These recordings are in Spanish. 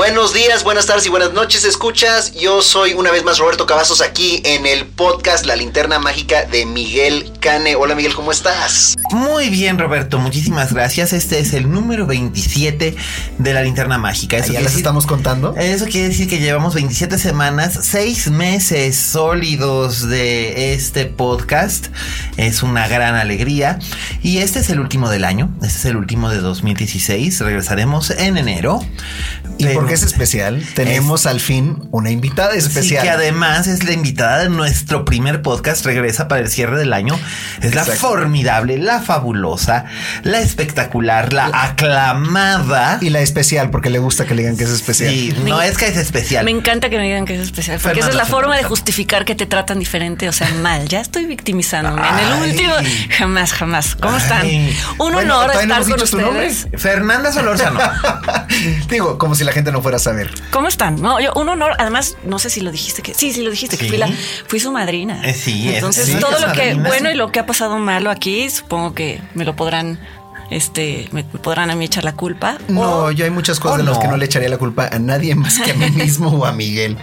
Buenos días, buenas tardes y buenas noches, escuchas. Yo soy una vez más Roberto Cavazos aquí en el podcast La Linterna Mágica de Miguel Cane. Hola Miguel, ¿cómo estás? Muy bien, Roberto, muchísimas gracias. Este es el número 27 de La Linterna Mágica. Eso ¿Ya les estamos contando? Eso quiere decir que llevamos 27 semanas, 6 meses sólidos de este podcast. Es una gran alegría. Y este es el último del año, este es el último de 2016. Regresaremos en enero. ¿Y por qué es especial? Tenemos al fin una invitada especial. Sí, que además es la invitada de nuestro primer podcast. Regresa para el cierre del año. Es la formidable, la fabulosa, la espectacular, la aclamada. Y la especial, porque le gusta que le digan que es especial. Sí, no es que es especial. Me encanta que me digan que es especial. Porque esa es la forma de justificar que te tratan diferente, o sea, mal. Ya estoy victimizándome. En el último, jamás, jamás. ¿Cómo están? Un honor estar con ustedes. Fernanda Solórzano. Digo, como si la gente no fuera a saber. ¿Cómo están? No, yo, un honor. Además, no sé si lo dijiste que sí, sí lo dijiste que fui, la, fui su madrina. Eh, sí, entonces todo lo que bueno y lo que ha pasado malo aquí, supongo que me lo podrán este, me podrán a mí echar la culpa. No, yo hay muchas cosas de las que no le echaría la culpa a nadie más que a mí mismo o a Miguel.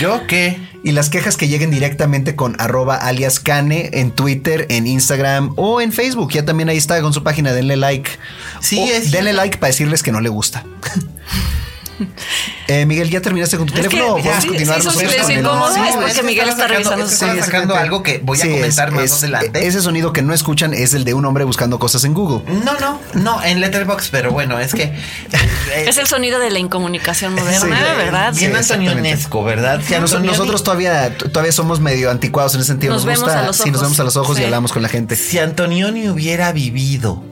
¿Yo qué? Y las quejas que lleguen directamente con arroba alias Cane en Twitter, en Instagram o en Facebook. Ya también ahí está con su página, denle like. Sí, es denle like para decirles que no le gusta. Eh, Miguel, ¿ya terminaste con tu teléfono o podemos continuar sí, nosotros con el... es porque Miguel está revisando Está sacando algo que voy a comentar más adelante. Ese sonido que no escuchan es el de un hombre buscando cosas en Google. No, no, no, en Letterboxd, pero bueno, es que... Eh, es el sonido de la incomunicación moderna, ¿verdad? Bien Antonio Nesco, ¿verdad? nosotros todavía, todavía somos medio anticuados en ese sentido. Nos, vemos a los ojos. Sí, nos vemos a los ojos y hablamos con la gente. Si Antonioni hubiera vivido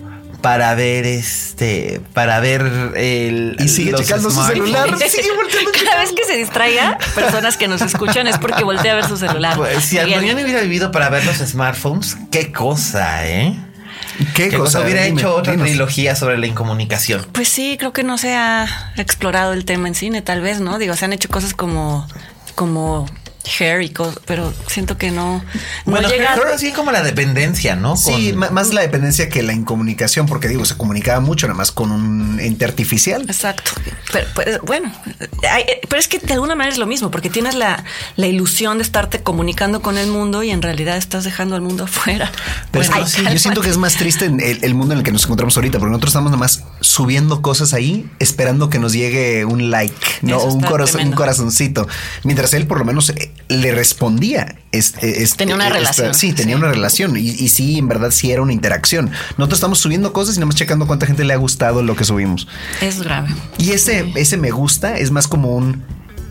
para ver este, para ver el. Y sigue checando su celular. Cada vez que se distraiga, personas que nos escuchan es porque voltea a ver su celular. Pues, si Antonio hubiera vivido para ver los smartphones, qué cosa, ¿eh? ¿Qué, cosa? Hubiera hecho otra trilogía sobre la incomunicación. Pues sí, creo que no se ha explorado el tema en cine, tal vez, ¿no? Digo, se han hecho cosas como, como hair y cosas, pero siento que no. bueno, llega... así como la dependencia, ¿no? Sí, más la dependencia que la incomunicación, porque digo, se comunicaba mucho nada más con un ente artificial. Exacto. Pero, pues, bueno, pero es que de alguna manera es lo mismo, porque tienes la, la, ilusión de estarte comunicando con el mundo y en realidad estás dejando al mundo afuera. Pero yo siento que es más triste el, mundo en el que nos encontramos ahorita, porque nosotros estamos nada más subiendo cosas ahí, esperando que nos llegue un like, no un, corazón, un corazoncito. Mientras él por lo menos eh, le respondía. Este, tenía una relación. Sí, tenía una relación. Y, y, sí, en verdad sí era una interacción. Nosotros estamos subiendo cosas y nada más checando cuánta gente le ha gustado lo que subimos. Es grave. Y ese, ese me gusta es más como un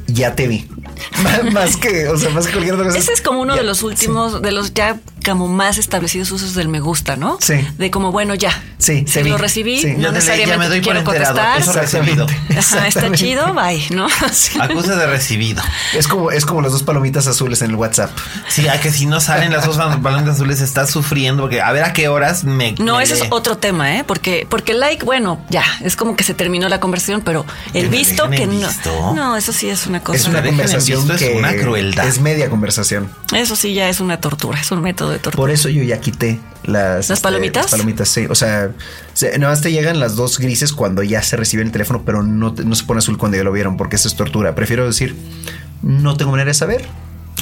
ya te vi. más que, o sea, más que cualquier otra cosa. Ese es como uno de los últimos, de los ya como más establecidos usos del me gusta, ¿no? Sí. De como, bueno, ya. Sí, se lo recibí, no necesariamente ya me doy quiero contestar. Eso recibido. está chido, bye, ¿no? Acusa de recibido. Es como, es como las dos palomitas azules en el WhatsApp. Sí, a que si no salen las dos palomitas azules estás sufriendo porque a ver a qué horas me. No, ese es otro tema, ¿eh? Porque, porque like, bueno, ya, es como que se terminó la conversación, pero el visto que no. No, eso sí es una cosa. Es una conversación que es una crueldad. Es media conversación. Eso sí ya es una tortura, es un método de. Por eso yo ya quité las, ¿Las palomitas. Este, las palomitas, sí. O sea, nada más te llegan las dos grises cuando ya se recibe el teléfono, pero no, no se pone azul cuando ya lo vieron, porque eso es tortura. Prefiero decir, no tengo manera de saber.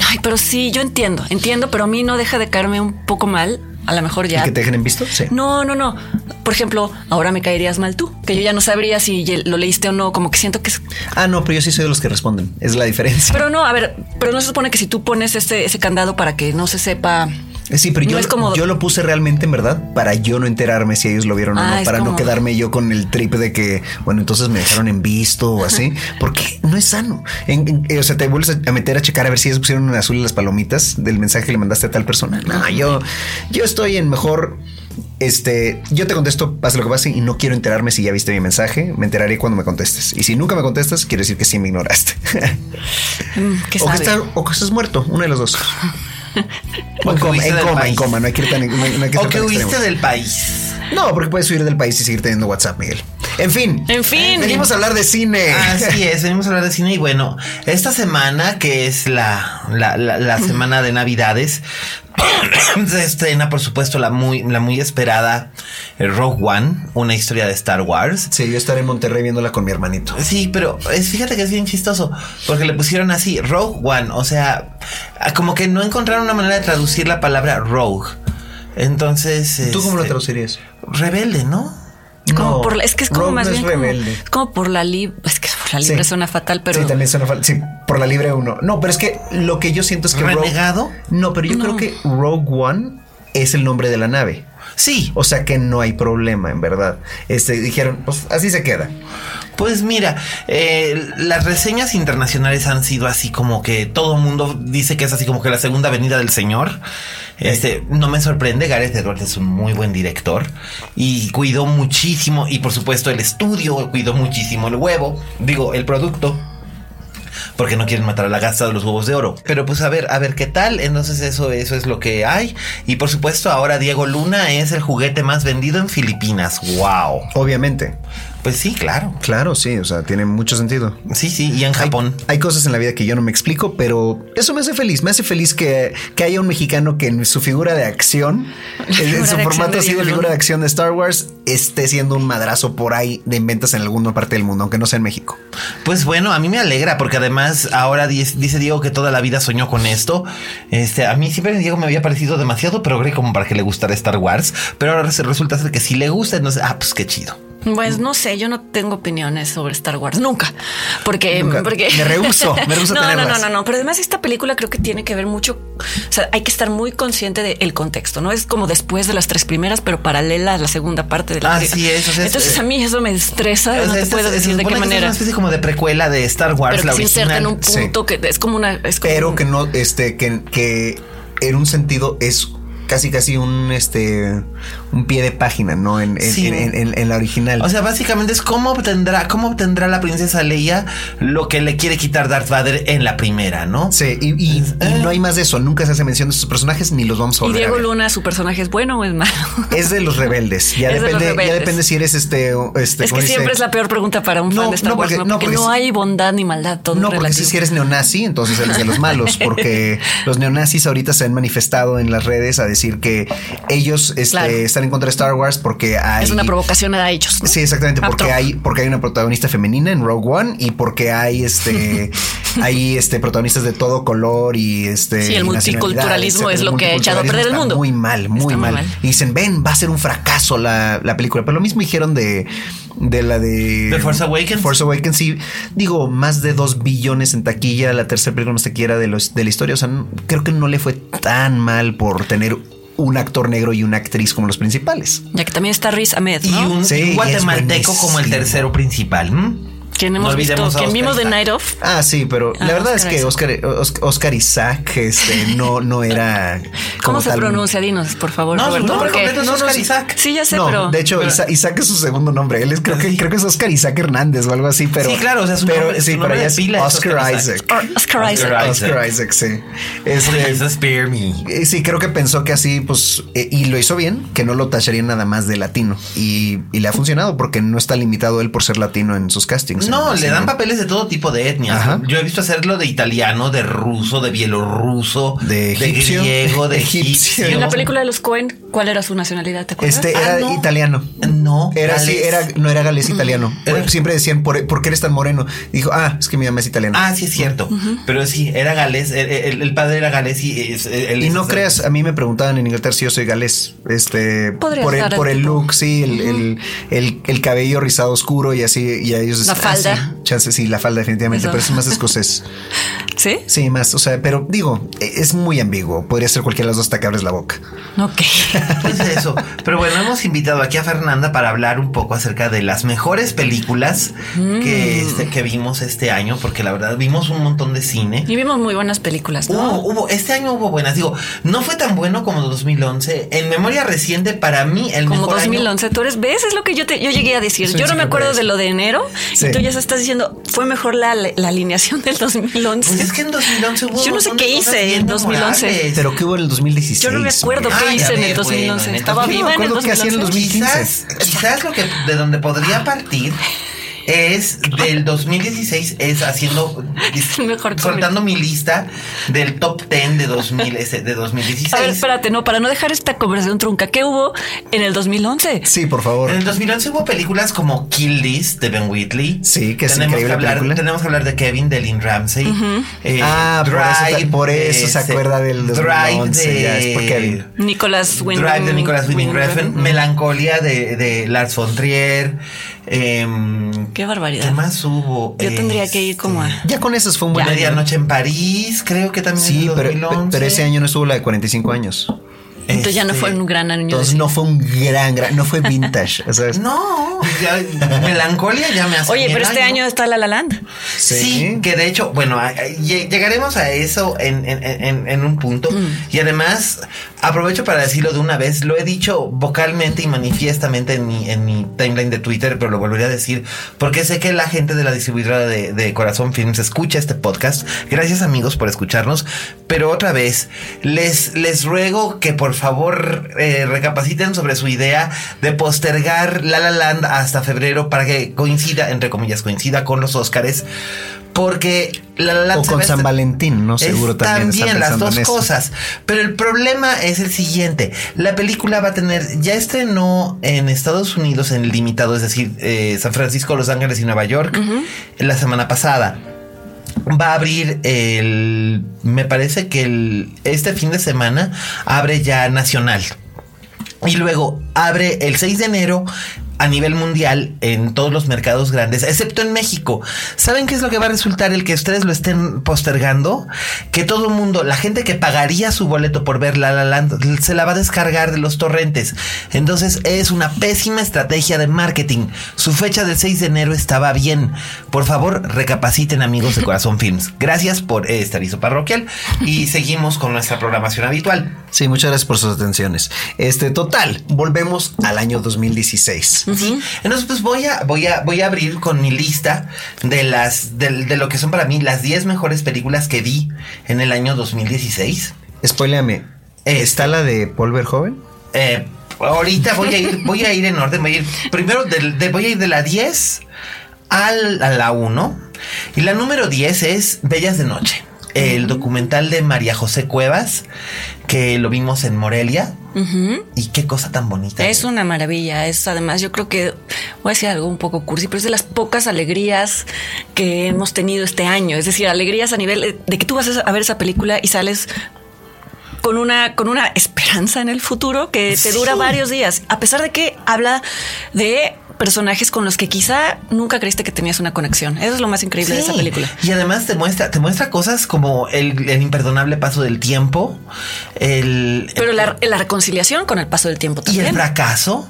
Ay, pero sí, yo entiendo, entiendo, pero a mí no deja de caerme un poco mal a lo mejor ya. ¿Y que te dejen en visto? Sí. No, no, no. Por ejemplo, ahora me caerías mal tú, que yo ya no sabría si lo leíste o no, como que siento que es... Ah, no, pero yo sí soy de los que responden. Es la diferencia. Pero no, a ver, pero no se supone que si tú pones ese, ese candado para que no se sepa sí, pero yo, yo lo puse realmente en verdad para yo no enterarme si ellos lo vieron o no, ah, para no quedarme yo con el trip de que, bueno, entonces me dejaron en visto o así, porque no es sano. Eh, o sea, te vuelves a meter a checar a ver si ellos pusieron en azul las palomitas del mensaje que le mandaste a tal persona. No, yo, yo estoy en mejor este, yo te contesto, pase lo que pase, y no quiero enterarme si ya viste mi mensaje. Me enteraré cuando me contestes. Y si nunca me contestas, quiere decir que sí me ignoraste. Mm, o, que estás, o, que estás, muerto, uno de los dos. en, coma, en, coma, no hay que ir tan, O que huiste del país. No, porque puedes huir del país y seguir teniendo WhatsApp, Miguel. En fin. En fin. Venimos a hablar de cine. Así es, venimos a hablar de cine. Y bueno, esta semana, que es la, la, la semana de Navidades, se estrena, por supuesto, la muy, la muy esperada eh, Rogue One, una historia de Star Wars. Sí, yo estaré en Monterrey viéndola con mi hermanito. Sí, pero es, fíjate que es bien chistoso, porque le pusieron así, Rogue One, o sea, como que no encontraron una manera de traducir la palabra Rogue. Entonces... ¿Tú cómo lo este, traducirías? Rebelde, ¿no? como por es que es como más bien como, es como por la libre, es la libre suena fatal, pero Sí, también suena fatal. Sí, por la libre uno. No, pero es que lo que yo siento es que renegado. no, pero yo creo que Rogue One es el nombre de la nave. Sí. O sea que no hay problema, en verdad. Este dijeron, pues así se queda. Pues mira, eh, las reseñas internacionales han sido así como que todo el mundo dice que es así como que la segunda venida del Señor. Este, no me sorprende, Gareth Edwards es un muy buen director y cuidó muchísimo, y por supuesto el estudio cuidó muchísimo el huevo, digo, el producto porque no quieren matar a la gasta de los huevos de oro. Pero pues a ver, a ver qué tal. Entonces eso, eso es lo que hay. Y por supuesto ahora Diego Luna es el juguete más vendido en Filipinas. Wow. Obviamente. Pues sí, claro. Claro, sí, o sea, tiene mucho sentido. Sí, sí, y en Japón. Hay, cosas en la vida que yo no me explico, pero eso me hace feliz. Me hace feliz que, haya un mexicano que en su figura de acción, en, su formato así de figura de acción de Star Wars, esté siendo un madrazo por ahí de inventas en alguna parte del mundo, aunque no sea en México. Pues bueno, a mí me alegra porque además ahora dice Diego que toda la vida soñó con esto. Este, a mí siempre Diego me había parecido demasiado progre como para que le gustara Star Wars, pero ahora resulta ser que sí le gusta, entonces, ah, pues qué chido. Pues no sé, yo no tengo opiniones sobre Star Wars nunca, porque, porque... me rehuso, me rehuso no, no, no, no, no, pero además esta película creo que tiene que ver mucho, o sea, hay que estar muy consciente del contexto, ¿no? Es como después de las tres primeras, pero paralela a la segunda parte de la Así es, o sea, Entonces a mí eso me estresa, no te puedo decir de qué manera. Es una especie como de precuela de Star Wars, pero la que se en un punto que es como una... Es pero que no, este, que, que en un sentido es casi casi un este un pie de página, ¿no? En, en, la original. O sea, básicamente es cómo obtendrá, cómo obtendrá la princesa Leia lo que le quiere quitar Darth Vader en la primera, ¿no? Sí, y, no hay más de eso. Nunca se hace mención de sus personajes ni los vamos a volver. Y Diego Luna, su personaje es bueno o es malo. Es de los rebeldes. Ya depende, ya depende si eres este. este es que siempre es la peor pregunta para un fan de Star Wars, ¿no? Porque, no, hay bondad ni maldad. Todo no, porque si eres neonazi, entonces eres de los malos, porque los neonazis ahorita se han manifestado en las redes a decir que ellos este, están en contra de Star Wars porque hay. Es una provocación a ellos. Sí, exactamente. Porque hay, porque hay una protagonista femenina en Rogue One y porque hay este, hay este protagonistas de todo color y este. Sí, el multiculturalismo es lo que ha echado a perder el mundo. Muy mal, muy mal. Y dicen, ven, va a ser un fracaso la, la película. Pero lo mismo dijeron de, de la de. The Force Awakens. Force Awakens, sí. Digo, más de dos billones en taquilla. La tercera película no se quiera de, los, de la historia. O sea, creo que no le fue tan mal por tener un actor negro y una actriz como los principales. Ya que también está Riz Ahmed, Y un, guatemalteco como el tercero principal. ¿Quién hemos visto? ¿Quién vimos de Night of? Ah, sí, pero la ah, verdad es que Oscar, Oscar, Isaac este, no, no era. ¿Cómo se pronuncia? Dinos, por favor, no, Roberto. No, no, Oscar Isaac. Sí, ya sé, pero. De hecho, Isaac, es su segundo nombre. Él es, creo, que, creo que es Oscar Isaac Hernández o algo así, pero. Sí, claro, o sea, su pero, nombre, sí, pero ya es Oscar, Isaac. Oscar Isaac. Oscar Isaac, sí. Este, Spare Me. Eh, sí, creo que pensó que así, pues, eh, y lo hizo bien, que no lo tacharía nada más de latino. Y, y le ha funcionado porque no está limitado él por ser latino en sus castings. No, le dan papeles de todo tipo de etnias. Yo he visto hacerlo de italiano, de ruso, de bielorruso, de, egipcio, de griego, de egipcio. En la película de los Cohen, ¿cuál era su nacionalidad? ¿Te acuerdas? Este era ah, italiano. No, era sí, era no era galés italiano. Siempre decían ¿por, qué eres tan moreno? dijo, ah, es que mi mamá es italiana. Ah, sí es cierto. Pero sí, era galés. El, padre era galés y y no creas, a mí me preguntaban en Inglaterra si yo soy galés. Este por el, por el look, sí, el, el, cabello rizado oscuro y así y a ellos la falda. Amanda. Sí, sí, la falda definitivamente, pero es más escocés. ¿Sí? Sí, más. O sea, pero digo, es muy ambiguo. Podría ser cualquiera de los dos hasta que abres la boca. Ok. Pues eso. Pero bueno, hemos invitado aquí a Fernanda para hablar un poco acerca de las mejores películas que, Mm. este- que vimos este año, porque la verdad vimos un montón de cine. Y vimos muy buenas películas, ¿no? Hubo, hubo- este año hubo buenas. Digo, no fue tan bueno como 2011. En memoria reciente, para mí, el Como mejor año- 2011, tú eres, ¿ves? Es lo que yo te, yo llegué a decir. Sí, yo no sí, me acuerdo de lo de enero Sí. y tú ya estás diciendo, fue mejor la, la alineación del 2011. Pues es que en 2011 hubo. Yo no sé qué hice en 2011. memorables. Pero ¿qué hubo en el 2016? yo no me acuerdo hombre? qué Ay, hice a en ver, el 2011. bueno, en el Estaba 2011. viva en el Yo me acuerdo que hacía en el 2011. 2015. Quizás, quizás lo que de donde podría partir es del 2016 es haciendo Es mejor soltando mi lista del top 10 de 2000 ese, de 2016. A ver, espérate, no, para no dejar esta conversación trunca, ¿qué hubo en el 2011? Sí, por favor. En el 2011 hubo películas como Kill List de Ben Whitley. Sí, que es tenemos increíble que hablar, película. Tenemos que hablar de Kevin de Lynn Ramsey. Eh, Ah, por eso ta- por eso se acuerda del Drive 2011, ya, es por Kevin. Nicolas Winding Drive de Nicolas Winding Refn, Refn. Melancolía de, de Lars von Trier. Em, Qué barbaridad. ¿Qué más hubo? Yo tendría que ir como a... Ya con esos fue un buen año. Medianoche en París, creo que también Sí, es pero, del 2011. pero ese año no estuvo la de 45 años. Entonces ya no Este, fue un gran año. Entonces no fue un gran, gran, no fue vintage. ¿sabes? No, ya- Melancolía ya me hace. Oye, pero este año está La La Land. Sí. que de hecho, bueno, llegaremos a eso en, en- en- en un punto. Y además, aprovecho para decirlo de una vez, lo he dicho vocalmente y manifiestamente en mi, en mi timeline de Twitter, pero lo volveré a decir, porque sé que la gente de la distribuidora de, de Corazón Films escucha este podcast. Gracias amigos por escucharnos. Pero otra vez, les, les ruego que por favor eh, recapaciten sobre su idea de postergar La La Land hasta febrero para que coincida, entre comillas, coincida con los Óscares. Porque La La Land O con San Valentín, ¿no? Seguro es también. También las dos cosas. Pero el problema es el siguiente. La película va a tener, ya estrenó en Estados Unidos en limitado, es decir, eh, San Francisco, Los Ángeles y Nueva York la semana pasada. Va a abrir el, me parece que el, este fin de semana abre ya nacional. Y luego abre el 6 de enero a nivel mundial en todos los mercados grandes, excepto en México. ¿Saben qué es lo que va a resultar el que ustedes lo estén postergando? Que todo el mundo, la gente que pagaría su boleto por ver La La Land, se la va a descargar de los torrentes. Entonces es una pésima estrategia de marketing. Su fecha del 6 de enero estaba bien. Por favor, recapaciten amigos de Corazón Films. Gracias por este aviso parroquial y seguimos con nuestra programación habitual. Sí, muchas gracias por sus atenciones. Este, total, volvemos al año 2016. ¿Sí? Entonces, pues voy a, voy a, voy a abrir con mi lista de las, de, de lo que son para mí las 10 mejores películas que vi en el año 2016. Spoileame. Este. ¿Está la de Paul Verhoeven? Eh, ahorita voy a ir, voy a ir en orden, voy a ir primero de, voy a ir de la 10 al, a la 1. Y la número 10 es Bellas de Noche. El documental de María José Cuevas, que lo vimos en Morelia. Y qué cosa tan bonita. Es una maravilla. Es además, yo creo que voy a decir algo un poco cursi, pero es de las pocas alegrías que hemos tenido este año. Es decir, alegrías a nivel de que tú vas a ver esa película y sales con una, con una esperanza en el futuro que te dura Sí. varios días, a pesar de que habla de personajes con los que quizá nunca creíste que tenías una conexión. Eso es lo más increíble de esa película. Y además te muestra, te muestra cosas como el, el imperdonable paso del tiempo, el, Pero la, la reconciliación con el paso del tiempo y también. el fracaso,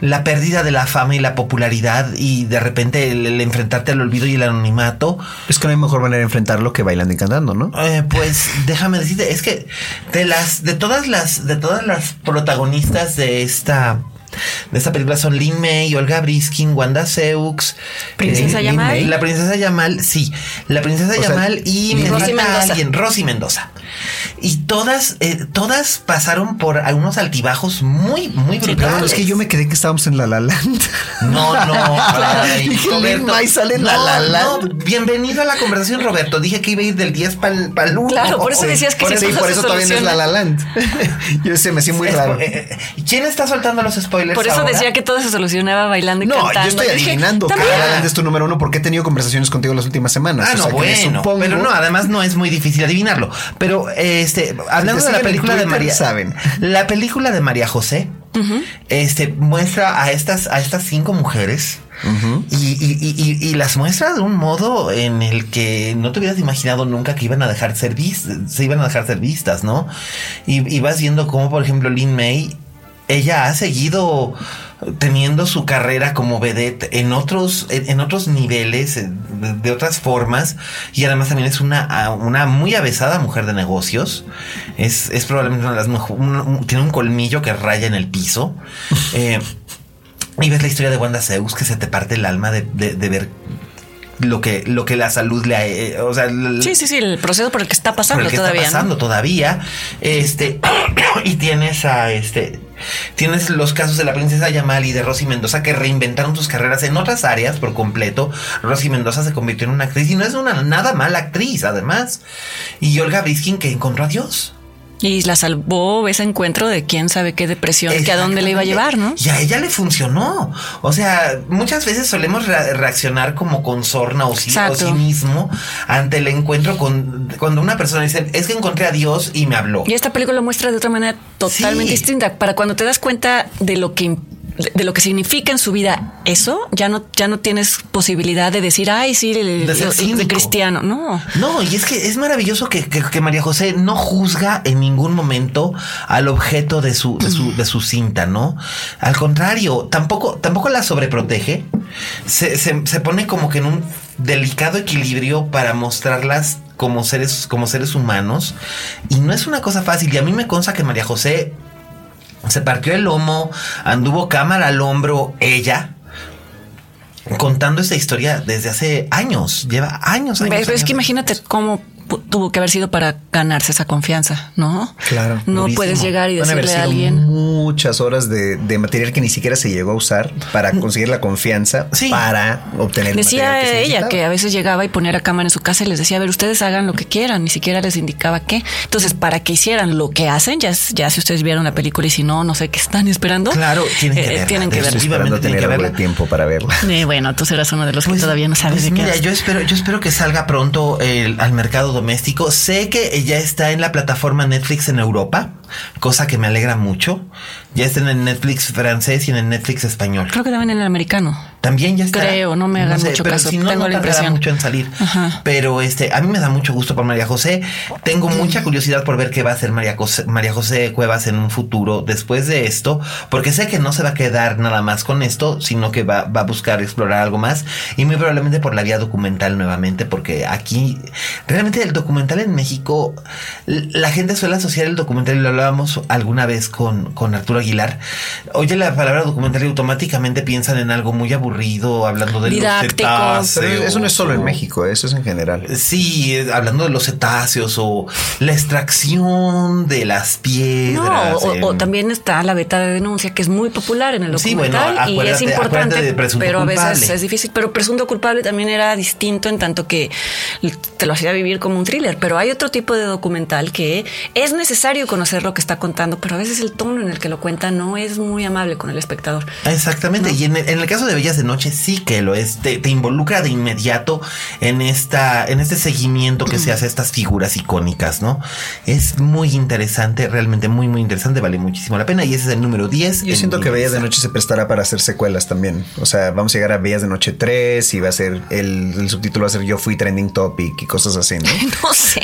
la pérdida de la fama y la popularidad y de repente el, el enfrentarte al olvido y el anonimato. Es que no hay mejor manera de enfrentarlo que bailando y cantando, ¿no? Eh, pues déjame decirte, es que de las, de todas las, de todas las protagonistas de esta, de esta película son Lin May, Olga Briskin, Wanda Seux, Princesa Lin Yamal. May, la princesa Yamal, sí, la princesa O sea, Yamal y me Rosy Mendoza. alguien, Rosy Mendoza. Y todas, eh, todas pasaron por algunos altibajos muy, muy brutales. Claro, es que yo me quedé que estábamos en La La Land. No, no, ay, Dije, Roberto. Lin May sale en La No, La Land. no, bienvenido a la conversación, Roberto. Dije que iba a ir del 10 para el 1. Claro, por eso decías que Por si eso, todo por se eso todavía no es La. La Land. yo se me hacía muy Es- raro. eh, eh, ¿Quién está soltando los spoilers? Por eso ahora? decía que todo se solucionaba bailando y No, cantando. yo estoy adivinando La Land es tu número uno porque he tenido conversaciones contigo las últimas semanas. Ah, O no, sea, bueno, supongo- pero no, además no es muy difícil adivinarlo. Pero este, hablando de la película de María, saben. la película de María José este muestra a estas, a estas cinco mujeres. y, las muestra de un modo en el que no te hubieras imaginado nunca que iban a dejar ser vistas, se iban a dejar ser vistas, ¿no? Y, y vas viendo cómo, por ejemplo, Lin May, ella ha seguido teniendo su carrera como vedette en otros, en, otros niveles, de, otras formas, y además también es una, una muy avesada mujer de negocios. Es, es probablemente una de las mejores, tiene un colmillo que raya en el piso. Eh, y ves la historia de Wanda Zeus que se te parte el alma de, de, ver lo que lo que la salud le ha, eh, o sea sí sí sí el proceso por el que está pasando todavía está pasando todavía este y tienes a este Tienes los casos de la princesa Yamal y de Rosy Mendoza que reinventaron sus carreras en otras áreas por completo. Rosy Mendoza se convirtió en una actriz y no es una nada mala actriz, además. Y Olga Briskin que encontró a Dios. Y la salvó ese encuentro de quién sabe qué depresión, que a dónde le iba a llevar, ¿no? Y a ella le funcionó. O sea, muchas veces solemos reaccionar como con sorna o, sí, mismo ante el encuentro con cuando una persona dice, es que encontré a Dios y me habló. Y esta película lo muestra de otra manera totalmente distinta. Para cuando te das cuenta de lo que de, lo que significa en su vida eso, ya no, ya no tienes posibilidad de decir, ay, sí, de, cristiano. No. No, y es que es maravilloso que, que, María José no juzga en ningún momento al objeto de su, de su, de su cinta, ¿no? Al contrario, tampoco, tampoco la sobreprotege. Se, se, se pone como que en un delicado equilibrio para mostrarlas como seres, como seres humanos. Y no es una cosa fácil. Y a mí me consta que María José se partió el lomo, anduvo cámara al hombro ella, contando esta historia desde hace años, lleva años. años es que imagínate cómo tuvo que haber sido para ganarse esa confianza, ¿no? Claro. No puedes llegar y decirle a alguien. Muchas horas de, material que ni siquiera se llegó a usar para conseguir la confianza para obtener. Decía ella que a veces llegaba y ponía la cámara en su casa y les decía, a ver, ustedes hagan lo que quieran, ni siquiera les indicaba qué. Entonces, para que hicieran lo que hacen, ya, ya si ustedes vieron la película y si no, no sé qué están esperando. Claro, tienen que eh, verla. Tienen que verla. tener algo de tiempo para verla. Eh, bueno, tú serás uno de los que pues, todavía no sabes pues de qué. Mira, yo espero, yo espero que salga pronto el, al mercado doméstico. Sé que ya está en la plataforma Netflix en Europa, cosa que me alegra mucho. Ya está en el Netflix francés y en el Netflix español. Creo que también en el americano. También ya está. Creo, no me hagan mucho caso. Si no, Tengo la impresión. mucho en salir. Pero este, a mí me da mucho gusto por María José. Tengo mucha curiosidad por ver qué va a hacer María José, María José Cuevas en un futuro después de esto, porque sé que no se va a quedar nada más con esto, sino que va, va a buscar explorar algo más y muy probablemente por la vía documental nuevamente, porque aquí realmente el documental en México, la gente suele asociar el documental y lo hablábamos alguna vez con, con Arturo Aguilar. Oye la palabra documental y automáticamente piensan en algo muy aburrido hablando de los cetáceos. eso no es solo en México, eso es en general. Sí, hablando de los cetáceos o la extracción de las piedras. o, también está la beta de denuncia, que es muy popular en el documental y es importante, pero a veces es difícil. Pero presunto culpable también era distinto en tanto que te lo hacía vivir como un thriller. Pero hay otro tipo de documental que es necesario conocer lo que está contando, pero a veces el tono en el que lo cuenta no es muy amable con el espectador. Exactamente. Y en el, caso de Bellas de noche sí que lo es, te, involucra de inmediato en esta, en este seguimiento que se hace a estas figuras icónicas, ¿no? Es muy interesante, realmente muy, muy interesante, vale muchísimo la pena y ese es el número 10. Yo siento que Bellas de Noche se prestará para hacer secuelas también. O sea, vamos a llegar a Bellas de Noche 3 y va a ser el, subtítulo va a ser Yo fui trending topic y cosas así, ¿no? no sé.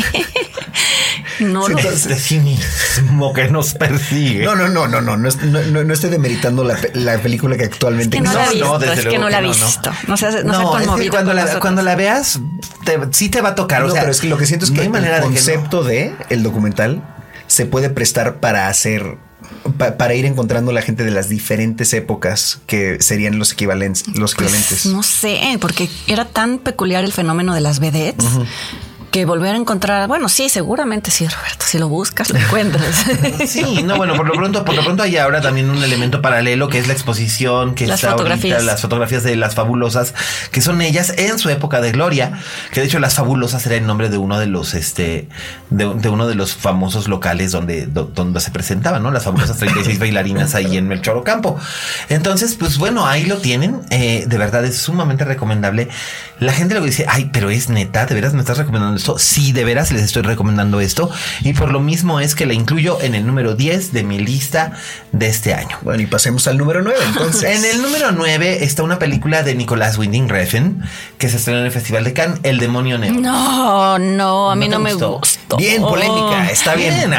No, no. Este cinismo que nos persigue. No, no, no, no, no. No, no, estoy demeritando la, película que actualmente no, no, desde que no la he visto. No, sé, no, es que cuando la, cuando la veas, sí te va a tocar. o sea, pero es que lo que siento es que el concepto de el documental se puede prestar para hacer para ir encontrando la gente de las diferentes épocas que serían los equivalentes. Los pues, equivalentes. no sé, porque era tan peculiar el fenómeno de las vedettes que volver a encontrar. Bueno, sí, seguramente sí, Roberto. Si lo buscas, lo encuentras. sí, no, bueno, por lo pronto, por lo pronto hay ahora también un elemento paralelo que es la exposición que las está fotografías. ahorita, las fotografías de las fabulosas, que son ellas en su época de gloria, que de hecho las fabulosas era el nombre de uno de los, este, de, uno de los famosos locales donde, donde se presentaban, ¿no? Las famosas 36 bailarinas ahí en Melchor Ocampo. Entonces, pues bueno, ahí lo tienen. Eh, de verdad es sumamente recomendable. La gente luego dice, ay, pero es neta, de veras me estás recomendando gustó. Sí, de veras les estoy recomendando esto. Y por lo mismo es que la incluyo en el número 10 de mi lista de este año. Bueno, y pasemos al número 9 entonces. en el número 9 está una película de Nicolás Winding Refn que se estrenó en el Festival de Cannes, El Demonio Negro. No, no, a mí no, me gustó. Bien, polémica, está bien. bien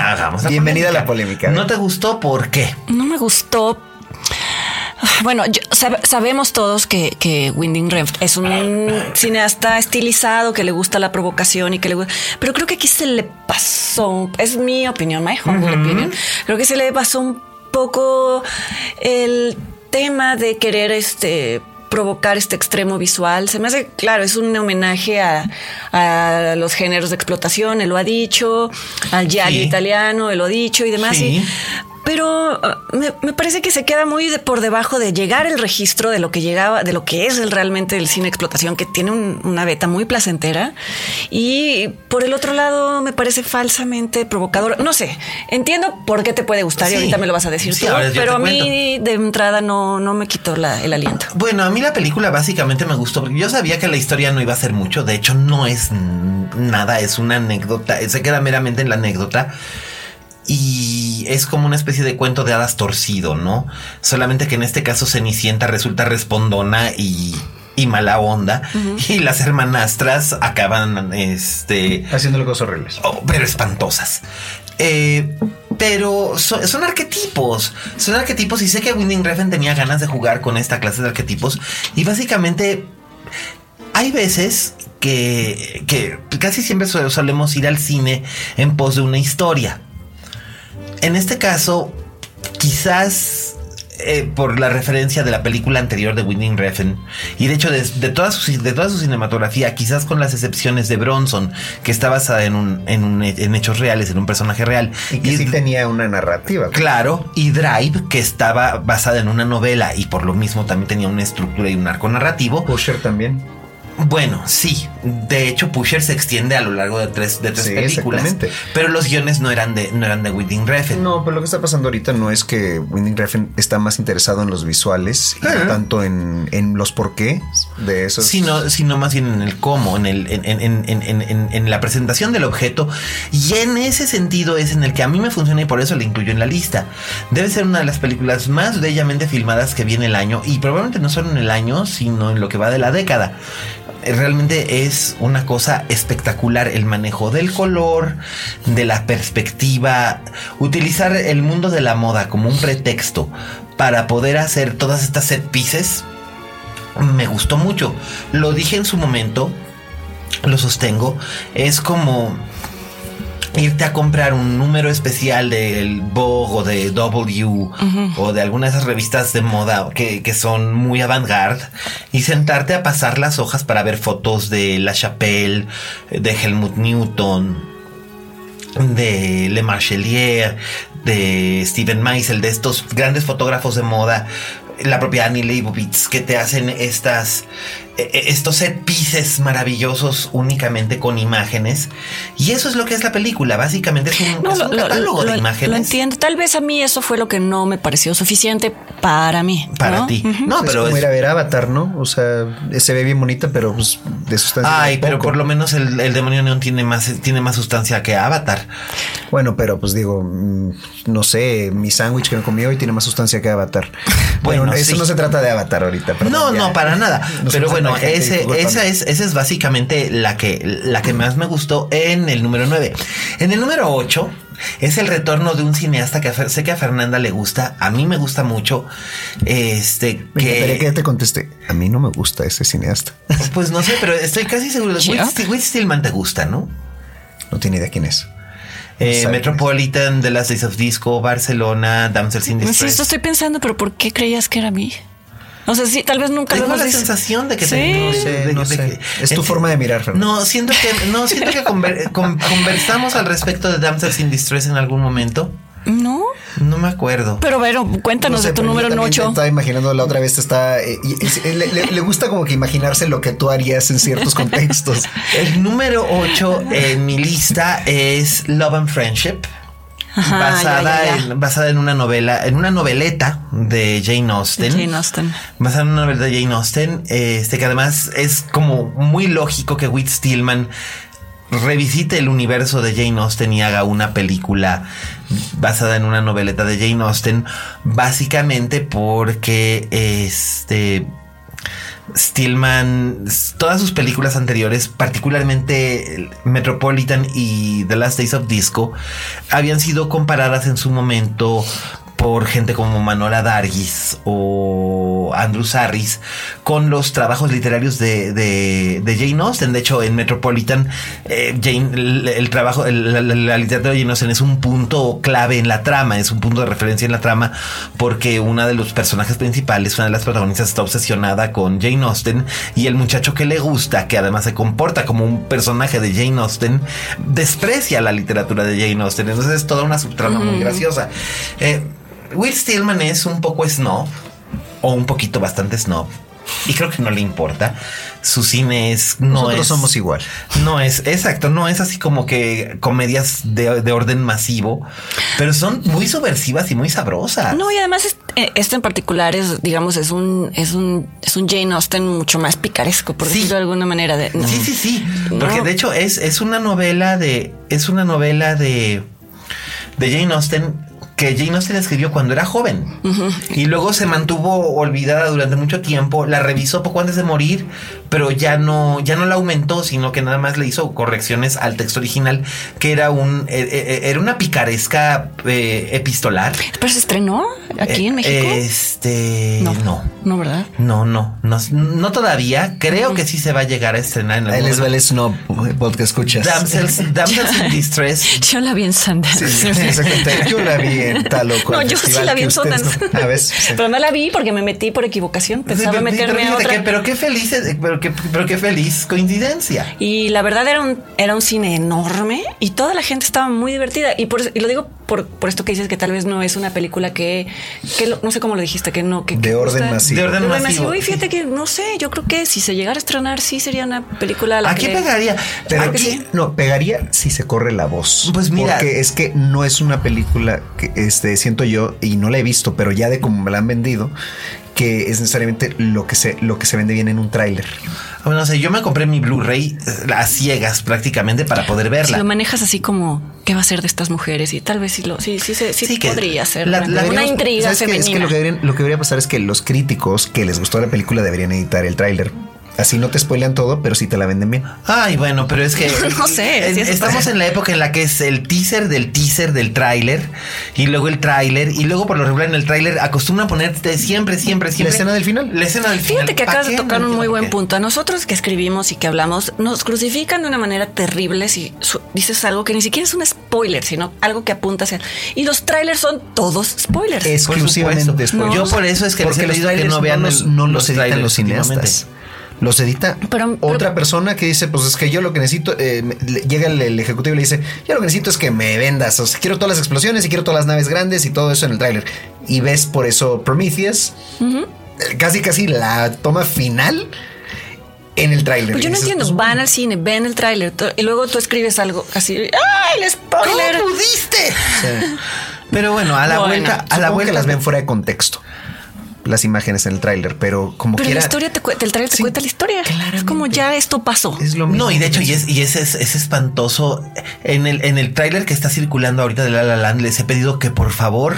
Bienvenida a la polémica. ¿No te gustó por qué? No me gustó bueno, sabemos todos que, que Winding Refn es un cineasta estilizado que le gusta la provocación y que le gusta, pero creo que aquí se le pasó, es mi opinión, my humble creo que se le pasó un poco el tema de querer este provocar este extremo visual. Se me hace, claro, es un homenaje a, los géneros de explotación, él lo ha dicho, al giallo italiano, él lo ha dicho y demás. Sí pero uh, me, parece que se queda muy por debajo de llegar el registro de lo que llegaba, de lo que es el, realmente el cine explotación, que tiene una beta muy placentera. Y por el otro lado, me parece falsamente provocador. No sé, entiendo por qué te puede gustar y ahorita me lo vas a decir tú, pero a mí de entrada no, no me quitó el aliento. Bueno, a mí la película básicamente me gustó porque yo sabía que la historia no iba a ser mucho. De hecho, no es nada, es una anécdota, se queda meramente en la anécdota y es como una especie de cuento de hadas torcido, ¿no? Solamente que en este caso Cenicienta resulta respondona y, y mala onda y las hermanastras acaban este haciéndole cosas horribles. Oh, pero espantosas. Eh, pero son, arquetipos, son arquetipos y sé que Winding Refn tenía ganas de jugar con esta clase de arquetipos y básicamente hay veces que, que casi siempre solemos ir al cine en pos de una historia. En este caso, quizás eh, por la referencia de la película anterior de Winding Refn y de hecho de, toda su, de toda su cinematografía, quizás con las excepciones de Bronson, que está basada en, un, en, hechos reales, en un personaje real. Y que sí tenía una narrativa. Claro, y Drive, que estaba basada en una novela y por lo mismo también tenía una estructura y un arco narrativo. Pusher también. Bueno, sí. De hecho, Pusher se extiende a lo largo de tres, de tres películas. Pero los guiones no eran de, no eran de Winding Refn. No, pero lo que está pasando ahorita no es que Winding Refn está más interesado en los visuales y no tanto en, en, los por qué de esos. Sino, sino más bien en el cómo, en, el, en, en, en, la presentación del objeto. Y en ese sentido es en el que a mí me funciona y por eso le incluyo en la lista. Debe ser una de las películas más bellamente filmadas que viene el año y probablemente no solo en el año, sino en lo que va de la década realmente es una cosa espectacular el manejo del color, de la perspectiva, utilizar el mundo de la moda como un pretexto para poder hacer todas estas set pieces. Me gustó mucho. Lo dije en su momento, lo sostengo, es como irte a comprar un número especial del Vogue o de W o de alguna de esas revistas de moda que, que son muy avant-garde y sentarte a pasar las hojas para ver fotos de La Chapelle, de Helmut Newton, de Le Marchelier, de Steven Meisel, de estos grandes fotógrafos de moda la propia Annie Leibovitz que te hacen estas estos set pieces maravillosos únicamente con imágenes. Y eso es lo que es la película básicamente es un, catálogo de imágenes lo entiendo. Tal vez a mí eso fue lo que no me pareció suficiente para mí para ti. No pero es como ir a ver Avatar no o sea se ve bien bonita pero pues de sustancia ay pero por lo menos el, demonio neón tiene más tiene más sustancia que Avatar. Bueno pero pues digo mm, no sé mi sándwich que me comí hoy tiene más sustancia que Avatar. Bueno, eso no se trata de Avatar ahorita. no, no, para nada. Pero bueno, ese, esa, es, esa es básicamente la que, la que más me gustó en el número 9. En el número 8 es el retorno de un cineasta que sé que a Fernanda le gusta, a mí me gusta mucho. Este que, que te conteste. A mí no me gusta ese cineasta. Pues no sé, pero estoy casi seguro. Whit Stillman te gusta, ¿no? No tiene idea quién es. Eh, Metropolitan, The Last Days of Disco, Barcelona, Damsels in Distress. Sí, esto estoy pensando, pero ¿por qué creías que era a mí? O sea, sí, tal vez nunca Tengo la sensación de que ¿Sí? no sé, Es tu forma de mirar, Fernando. No, siento que, no, siento que conversamos al respecto de Damsels in Distress en algún momento. No. No me acuerdo. Pero bueno, cuéntanos de tu número 8. Estaba imaginando la otra vez, está. Eh, le, gusta como que imaginarse lo que tú harías en ciertos contextos. El número 8 en mi lista es Love and Friendship. Basada, En, basada en una novela, en una noveleta de Jane Austen. Jane Austen. Basada en una novela de Jane Austen, este que además es como muy lógico que Whit Stillman revisite el universo de Jane Austen y haga una película basada en una noveleta de Jane Austen, básicamente porque este Stillman, todas sus películas anteriores, particularmente Metropolitan y The Last Days of Disco, habían sido comparadas en su momento por gente como Manola Dargis o Andrew Sarris con los trabajos literarios de, de, Jane Austen. De hecho, en Metropolitan, eh, Jane, el, trabajo, la, literatura de Jane Austen es un punto clave en la trama, es un punto de referencia en la trama, porque una de los personajes principales, una de las protagonistas, está obsesionada con Jane Austen y el muchacho que le gusta, que además se comporta como un personaje de Jane Austen, desprecia la literatura de Jane Austen. Entonces es toda una subtrama muy graciosa. Eh, Will Stillman es un poco snob, o un poquito bastante snob. Y creo que no le importa. Su cine es. No Nosotros somos igual. No es, exacto, no es así como que comedias de, orden masivo, pero son muy subversivas y muy sabrosas. No, y además eh, este en particular es, digamos, es un, es un, es un Jane Austen mucho más picaresco, por decirlo de alguna manera. De, Sí, sí, sí. Porque de hecho es, es una novela de. Es una novela de. de Jane Austen que Jane Austen escribió cuando era joven y luego se mantuvo olvidada durante mucho tiempo, la revisó poco antes de morir, pero ya no ya no la aumentó, sino que nada más le hizo correcciones al texto original, que era un e, e, e, era una picaresca eh, epistolar. Pero se estrenó aquí en México. Este no, no, ¿verdad? No, no, no, todavía. Creo que sí se va a llegar a estrenar en la Él es Snob podcast escuchas. Damsels, Damsels in Distress. Yo la vi en Sundance. Sí, Yo la vi no, yo sí la vi en Sundance. Pero no la vi porque me metí por equivocación. Pensaba meterme a otra. pero qué feliz, pero qué, pero qué feliz coincidencia. Y la verdad era un, era un cine enorme y toda la gente estaba muy divertida. Y, por, y lo digo por, por esto que dices que tal vez no es una película que, que no sé cómo lo dijiste, que no. Que, de, orden masivo. de orden masivo. Y fíjate que no sé, yo creo que si se llegara a estrenar, sí sería una película. A qué pegaría? Pero aquí, no, pegaría si se corre la voz. Pues mira. Porque es que no es una película que este, siento yo, y no la he visto, pero ya de como me la han vendido, que es necesariamente lo que se, lo que se vende bien en un tráiler. Bueno, o sea, yo me compré mi Blu-ray eh, a ciegas prácticamente para poder verla. Si lo manejas así como qué va a ser de estas mujeres y tal vez sí lo sí sí sí, sí, podría ser una intriga femenina. es que lo que, deberían, lo que debería pasar es que los críticos que les gustó la película deberían editar el tráiler Así no te spoilean todo, pero sí te la venden bien. Ay, bueno, pero es que. no sé. estamos en la época en la que es el teaser del teaser del tráiler y luego el tráiler y luego por lo regular en el tráiler acostumbran a ponerte siempre, siempre, siempre. La escena del final. La escena del final. Fíjate que acabas de tocar un muy buen punto. A nosotros que escribimos y que hablamos, nos crucifican de una manera terrible si dices algo que ni siquiera es un spoiler, sino algo que apunta hacia. Y los trailers son todos spoilers. Exclusivamente spoilers. Yo por eso es que Porque les he que no vean los, no los, editan los cineastas los edita otra persona que dice, pues es que yo lo que necesito, eh, llega el, ejecutivo y le dice, yo lo que necesito es que me vendas, o sea, quiero todas las explosiones y quiero todas las naves grandes y todo eso en el tráiler. Y ves por eso Prometheus, eh, casi casi la toma final en el tráiler. Pues yo no entiendo, van al cine, ven el tráiler y luego tú escribes algo así, ¡ay, el spoiler! ¿Cómo pudiste? Pero bueno, a la vuelta, a la vuelta las ven fuera de contexto las imágenes en el tráiler, pero como pero quiera. la historia te cuenta, el tráiler te cuenta la historia. Es como ya esto pasó. Es lo mismo. No, y de hecho, y es, y es, es, espantoso. En el, en el tráiler que está circulando ahorita de La La Land, les he pedido que por favor,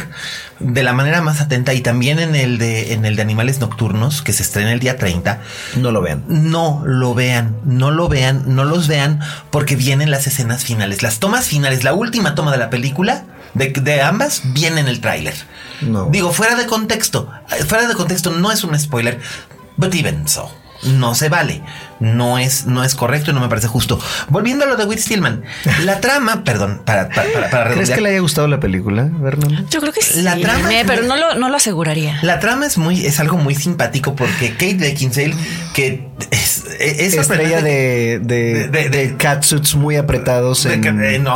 de la manera más atenta, y también en el de, en el de Animales Nocturnos, que se estrena el día 30, no lo vean. No lo vean, no lo vean, no los vean, porque vienen las escenas finales, las tomas finales, la última toma de la película de, de ambas viene en el tráiler. No. Digo, fuera de contexto. Fuera de contexto no es un spoiler, but even so. No se vale no es, no es correcto y no me parece justo. Volviendo a lo de Whit Stillman, la trama, perdón, para, para, para, ¿Crees que le haya gustado la película, Bernardo? Yo creo que sí. La trama pero no lo, no lo aseguraría. La trama es muy, es algo muy simpático porque Kate Beckinsale, que es, es estrella de, de, de, de, catsuits muy apretados en,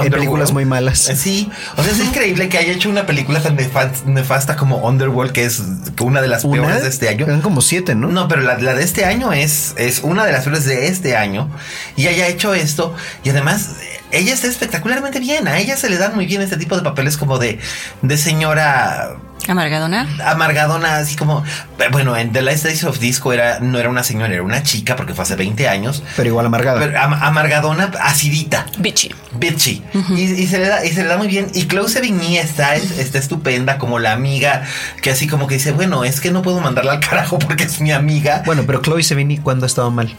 películas muy malas. Sí, o sea, es increíble que haya hecho una película tan nefasta como Underworld, que es una de las peores de este año. Eran como siete, ¿no? No, pero la, la de este año es, es una de las de este año y haya hecho esto. Y además, ella está espectacularmente bien. A ella se le dan muy bien este tipo de papeles como de, de señora Amargadona. Amargadona, así como, bueno, en The Last Days of Disco era, no era una señora, era una chica porque fue hace 20 años. Pero igual amargada. Pero amargadona, acidita. Bitchy. Bitchy. y, se le da, y se le da muy bien. Y Chloe Sevigny está, está estupenda como la amiga que así como que dice, bueno, es que no puedo mandarla al carajo porque es mi amiga. Bueno, pero Chloe Sevigny, ¿cuándo ha estado mal?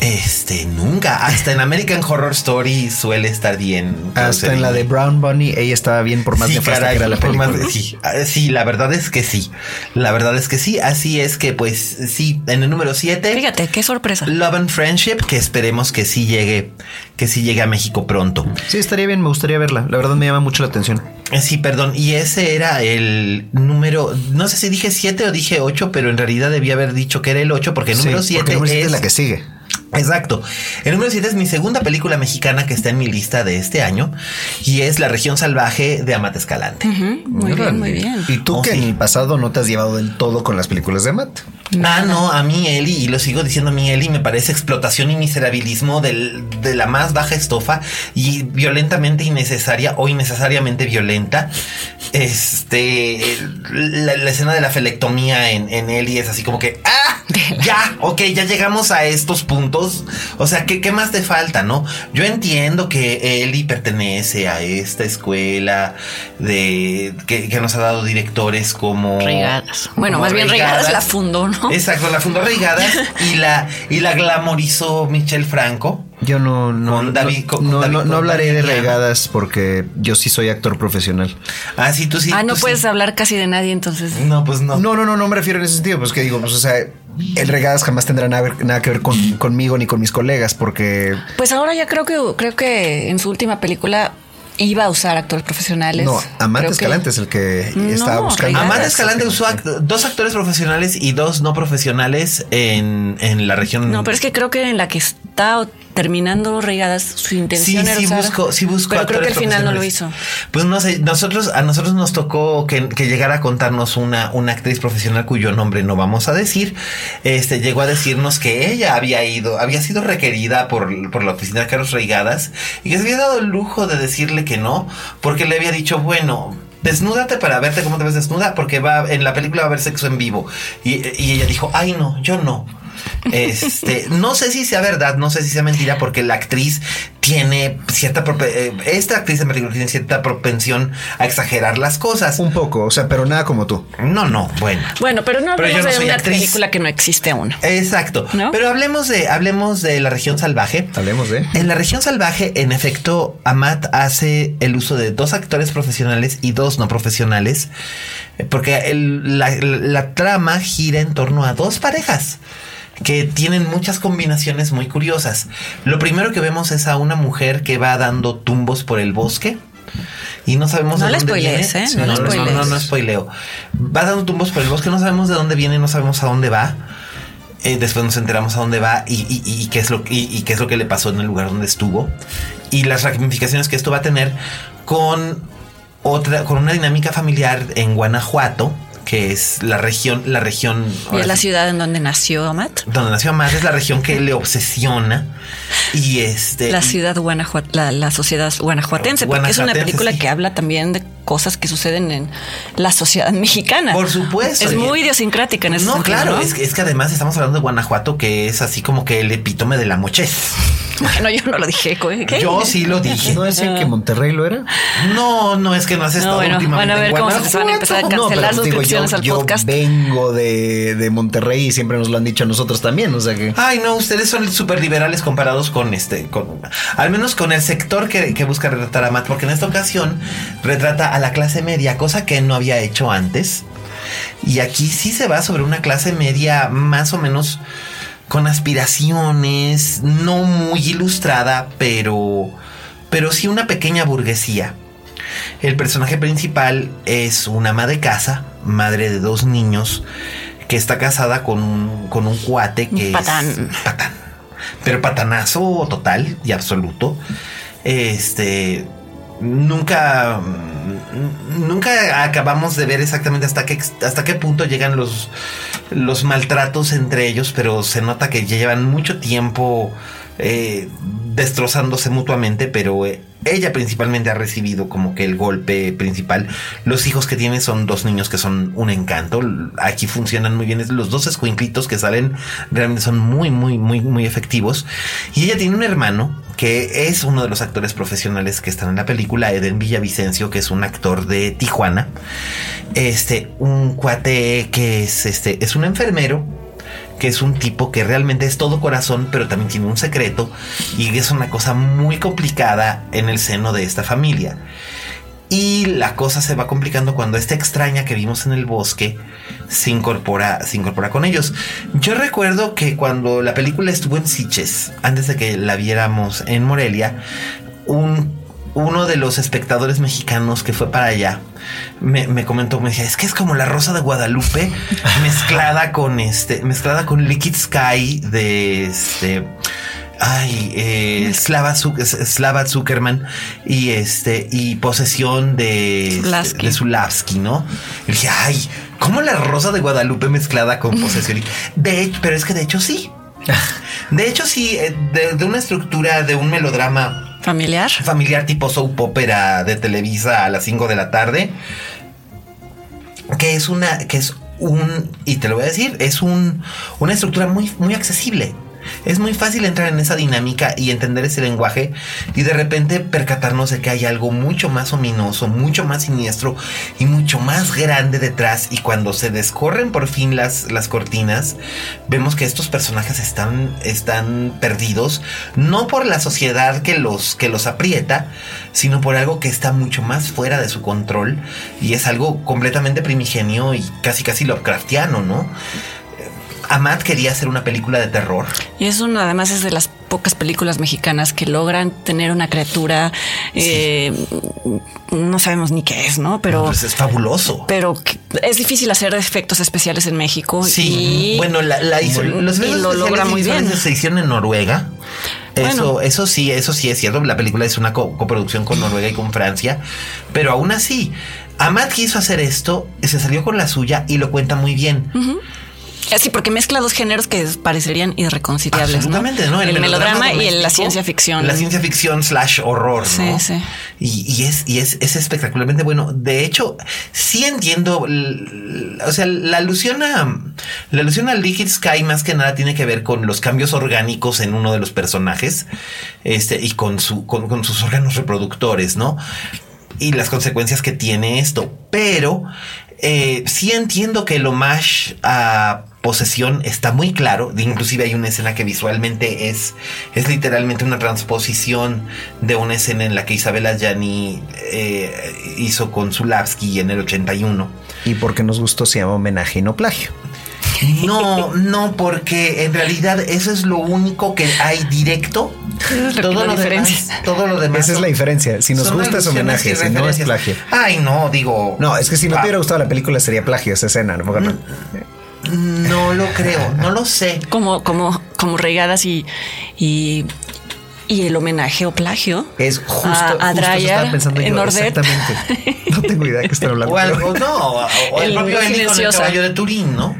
Este, nunca. Hasta en American Horror Story suele estar bien. Hasta en la de Brown Bunny, ella estaba bien por más sí, que era la película. Ah, sí, la verdad es que sí. La verdad es que sí. Así es que, pues, sí, en el número 7. Fíjate, qué sorpresa. Love and Friendship, que esperemos que sí llegue, que sí llegue a México pronto. Sí, estaría bien, me gustaría verla. La verdad me llama mucho la atención. Eh, sí, perdón. Y ese era el número, no sé si dije 7 o dije 8, pero en realidad debía haber dicho que era el 8 porque el número 7 es la que sigue. Exacto. El número 7 es mi segunda película mexicana que está en mi lista de este año y es La región salvaje de Amat Escalante. Muy bien, muy bien. ¿Y tú oh, que en el pasado no te has llevado del todo con las películas de Amat? Ah, no, a mí Eli, y lo sigo diciendo a mí Eli, me parece explotación y miserabilismo de la más baja estofa y violentamente innecesaria o innecesariamente violenta. Este, la, escena de la felectomía en, en Eli es así como que, ¡ah! Ya, ok, ya llegamos a estos puntos. O sea, ¿qué, qué más te falta, no? Yo entiendo que Eli pertenece a esta escuela de que, nos ha dado directores como. Regadas. Bueno, más bien Regadas la fundó, ¿no? Exacto, la fundó Regadas y la, y la glamorizó Michelle Franco. Yo no, no, no, hablaré de regadas porque yo sí soy actor profesional. Ah, sí, tú sí. Ah, no puedes hablar casi de nadie entonces. No, pues no. No, no, no, no me refiero en ese sentido. Pues que digo, pues o sea, el regadas jamás tendrá nada, que ver conmigo ni con mis colegas porque... Pues ahora ya creo que, creo que en su última película iba a usar actores profesionales. No, Amanda Escalante es el que estaba buscando. Amanda Escalante usó dos actores profesionales y dos no profesionales en, en, la región. No, pero es que creo que en la que está terminando regadas, su intención sí, era sí buscó, sí buscó pero creo que al final no lo hizo. Pues no sé, nosotros a nosotros nos tocó que, que, llegara a contarnos una, una actriz profesional cuyo nombre no vamos a decir. Este llegó a decirnos que ella había ido, había sido requerida por, por la oficina de Carlos Reigadas y que se había dado el lujo de decirle que no, porque le había dicho, bueno, desnúdate para verte cómo te ves desnuda, porque va en la película va a haber sexo en vivo. Y, y ella dijo, ay no, yo no. Este, no sé si sea verdad, no sé si sea mentira, porque la actriz tiene cierta eh, esta actriz en película tiene cierta propensión a exagerar las cosas. Un poco, o sea, pero nada como tú. No, no, bueno. Bueno, pero no hablemos de una película que no existe aún. Exacto. Pero hablemos de, hablemos de la región salvaje. Hablemos de. En la región salvaje, en efecto, Amat hace el uso de dos actores profesionales y dos no profesionales, porque la trama gira en torno a dos parejas que tienen muchas combinaciones muy curiosas. Lo primero que vemos es a una mujer que va dando tumbos por el bosque y no sabemos de dónde viene. ¿eh? No, no, no, no, no, spoileo. Va dando tumbos por el bosque, no sabemos de dónde viene, no sabemos a dónde va. Eh, después nos enteramos a dónde va y, qué es lo, y, qué es lo que le pasó en el lugar donde estuvo. Y las ramificaciones que esto va a tener con otra, con una dinámica familiar en Guanajuato que es la región, la región. Y es la ciudad en donde nació Amat. Donde nació Amat es la región que le obsesiona. Y este. La ciudad Guanajuato, la, sociedad guanajuatense, porque es una película que habla también de cosas que suceden en la sociedad mexicana. Por supuesto. Es muy idiosincrática en ese no, Claro, Es, es, que además estamos hablando de Guanajuato, que es así como que el epítome de la mochez. Bueno, yo no lo dije. ¿qué? Yo sí lo dije. ¿No es que Monterrey lo era? No, no es que no has estado no, últimamente. Van a ver cómo se van a empezar a cancelar no, suscripciones al yo podcast. vengo de, de, Monterrey y siempre nos lo han dicho a nosotros también. O sea que. Ay, no, ustedes son súper liberales comparados con este, con al menos con el sector que, que busca retratar a Matt, porque en esta ocasión retrata a la clase media cosa que no había hecho antes. Y aquí sí se va sobre una clase media más o menos con aspiraciones, no muy ilustrada, pero, pero sí una pequeña burguesía. El personaje principal es una ama de casa, madre de dos niños, que está casada con un, con un cuate que patán. es patán. Pero patanazo total y absoluto. Este nunca nunca acabamos de ver exactamente hasta qué hasta qué punto llegan los los maltratos entre ellos, pero se nota que llevan mucho tiempo eh, destrozándose mutuamente, pero eh, ella principalmente ha recibido como que el golpe principal. Los hijos que tiene son dos niños que son un encanto. Aquí funcionan muy bien. Los dos escuinclitos que salen realmente son muy, muy, muy, muy efectivos. Y ella tiene un hermano que es uno de los actores profesionales que están en la película, Eden Villavicencio, que es un actor de Tijuana. Este, un cuate que es este, es un enfermero que es un tipo que realmente es todo corazón, pero también tiene un secreto y es una cosa muy complicada en el seno de esta familia. Y la cosa se va complicando cuando esta extraña que vimos en el bosque se incorpora, se incorpora con ellos. Yo recuerdo que cuando la película estuvo en Siches, antes de que la viéramos en Morelia, un uno de los espectadores mexicanos que fue para allá me, comentó, me decía, es que es como la rosa de Guadalupe mezclada con este, mezclada con Liquid Sky de este. Ay, eh, Slava, Zuckerman y este y posesión de, de Zulavsky, ¿no? Y dije, ay, ¿cómo la rosa de Guadalupe mezclada con posesión? De pero es que de hecho sí. De hecho, sí, eh, de una estructura de un melodrama Familiar. Familiar tipo soap opera de Televisa a las 5 de la tarde. Que es una, que es un, y te lo voy a decir, es un, una estructura muy, muy accesible. Es muy fácil entrar en esa dinámica y entender ese lenguaje y de repente percatarnos de que hay algo mucho más ominoso, mucho más siniestro y mucho más grande detrás. Y cuando se descorren por fin las, las cortinas, vemos que estos personajes están, están perdidos, no por la sociedad que los, que los aprieta, sino por algo que está mucho más fuera de su control y es algo completamente primigenio y casi casi Lovecraftiano, ¿no? Amat quería hacer una película de terror. Y es una, además es de las pocas películas mexicanas que logran tener una criatura, eh, no sabemos ni qué es, ¿no? Pero pues es fabuloso. Pero es difícil hacer efectos especiales en México. Sí, bueno, la, hizo, los lo logra muy bien. Se hicieron en Noruega. Eso, eso sí, eso sí es cierto. La película es una coproducción con Noruega y con Francia, pero aún así, Amat quiso hacer esto, se salió con la suya y lo cuenta muy bien. Sí, porque mezcla dos géneros que parecerían irreconciliables. Absolutamente, ¿no? El, melodrama, y la ciencia ficción. La ciencia ficción slash horror, ¿no? Sí, sí. Y, es, y es, es, espectacularmente bueno. De hecho, sí entiendo. O sea, la alusión a la alusión al Liquid Sky más que nada tiene que ver con los cambios orgánicos en uno de los personajes. Este, y con su, con, con sus órganos reproductores, ¿no? Y las consecuencias que tiene esto. Pero eh, sí entiendo que lo más a posesión está muy claro. Inclusive hay una escena que visualmente es, es literalmente una transposición de una escena en la que Isabela Yani eh, hizo con Zulavsky en el 81. Y porque nos gustó se llama homenaje y no plagio. No, no, porque en realidad eso es lo único que hay directo. todo, lo demás, todo lo demás. Esa es la diferencia. Si nos gusta es homenaje, si no es plagio. Ay, no, digo. No, es que si no te hubiera gustado la película sería plagio esa escena, ¿no? No, lo creo, no lo sé. Como, como, como regadas y, y y el homenaje o plagio es justo a, a pensando en Exactamente. No tengo idea de qué están hablando. O algo, no, o el, el propio el caballo de Turín, ¿no?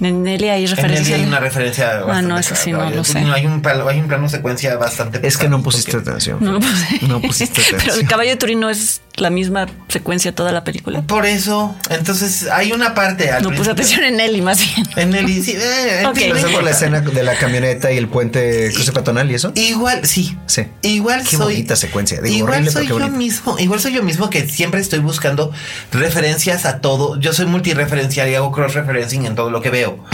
En Nelly hay referencia. En hay una referencia. Ah, no, eso sí, no lo sé. Hay un, hay un plano secuencia bastante. Es que no pusiste atención. No lo puse. No pusiste atención. Pero el caballo de Turín no es la misma secuencia toda la película. Por eso, entonces hay una parte. no puse atención en Nelly, más bien. En Nelly, sí. Eh, okay. por la escena de la camioneta y el puente cruce peatonal y eso? Igual, sí. Sí. Igual qué soy. bonita secuencia. Digo, igual soy yo mismo. Igual soy yo mismo que siempre estoy buscando referencias a todo. Yo soy multireferencial y hago cross-referencing en todo lo que veo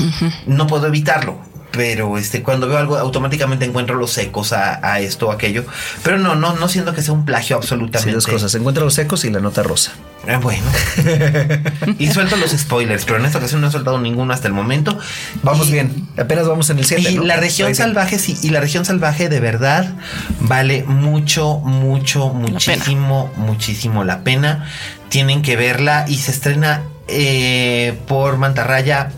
no puedo evitarlo. Pero este, cuando veo algo, automáticamente encuentro los ecos a, esto o aquello. Pero no, no, no siento que sea un plagio absolutamente. Sí, dos cosas. Encuentra los ecos y la nota rosa. Ah, bueno. y suelto los spoilers, pero en esta ocasión no he soltado ninguno hasta el momento. Vamos bien. Apenas vamos en el 7. Y la región salvaje, sí. Y la región salvaje de verdad vale mucho, mucho, muchísimo, muchísimo la pena. Tienen que verla y se estrena eh, por Mantarraya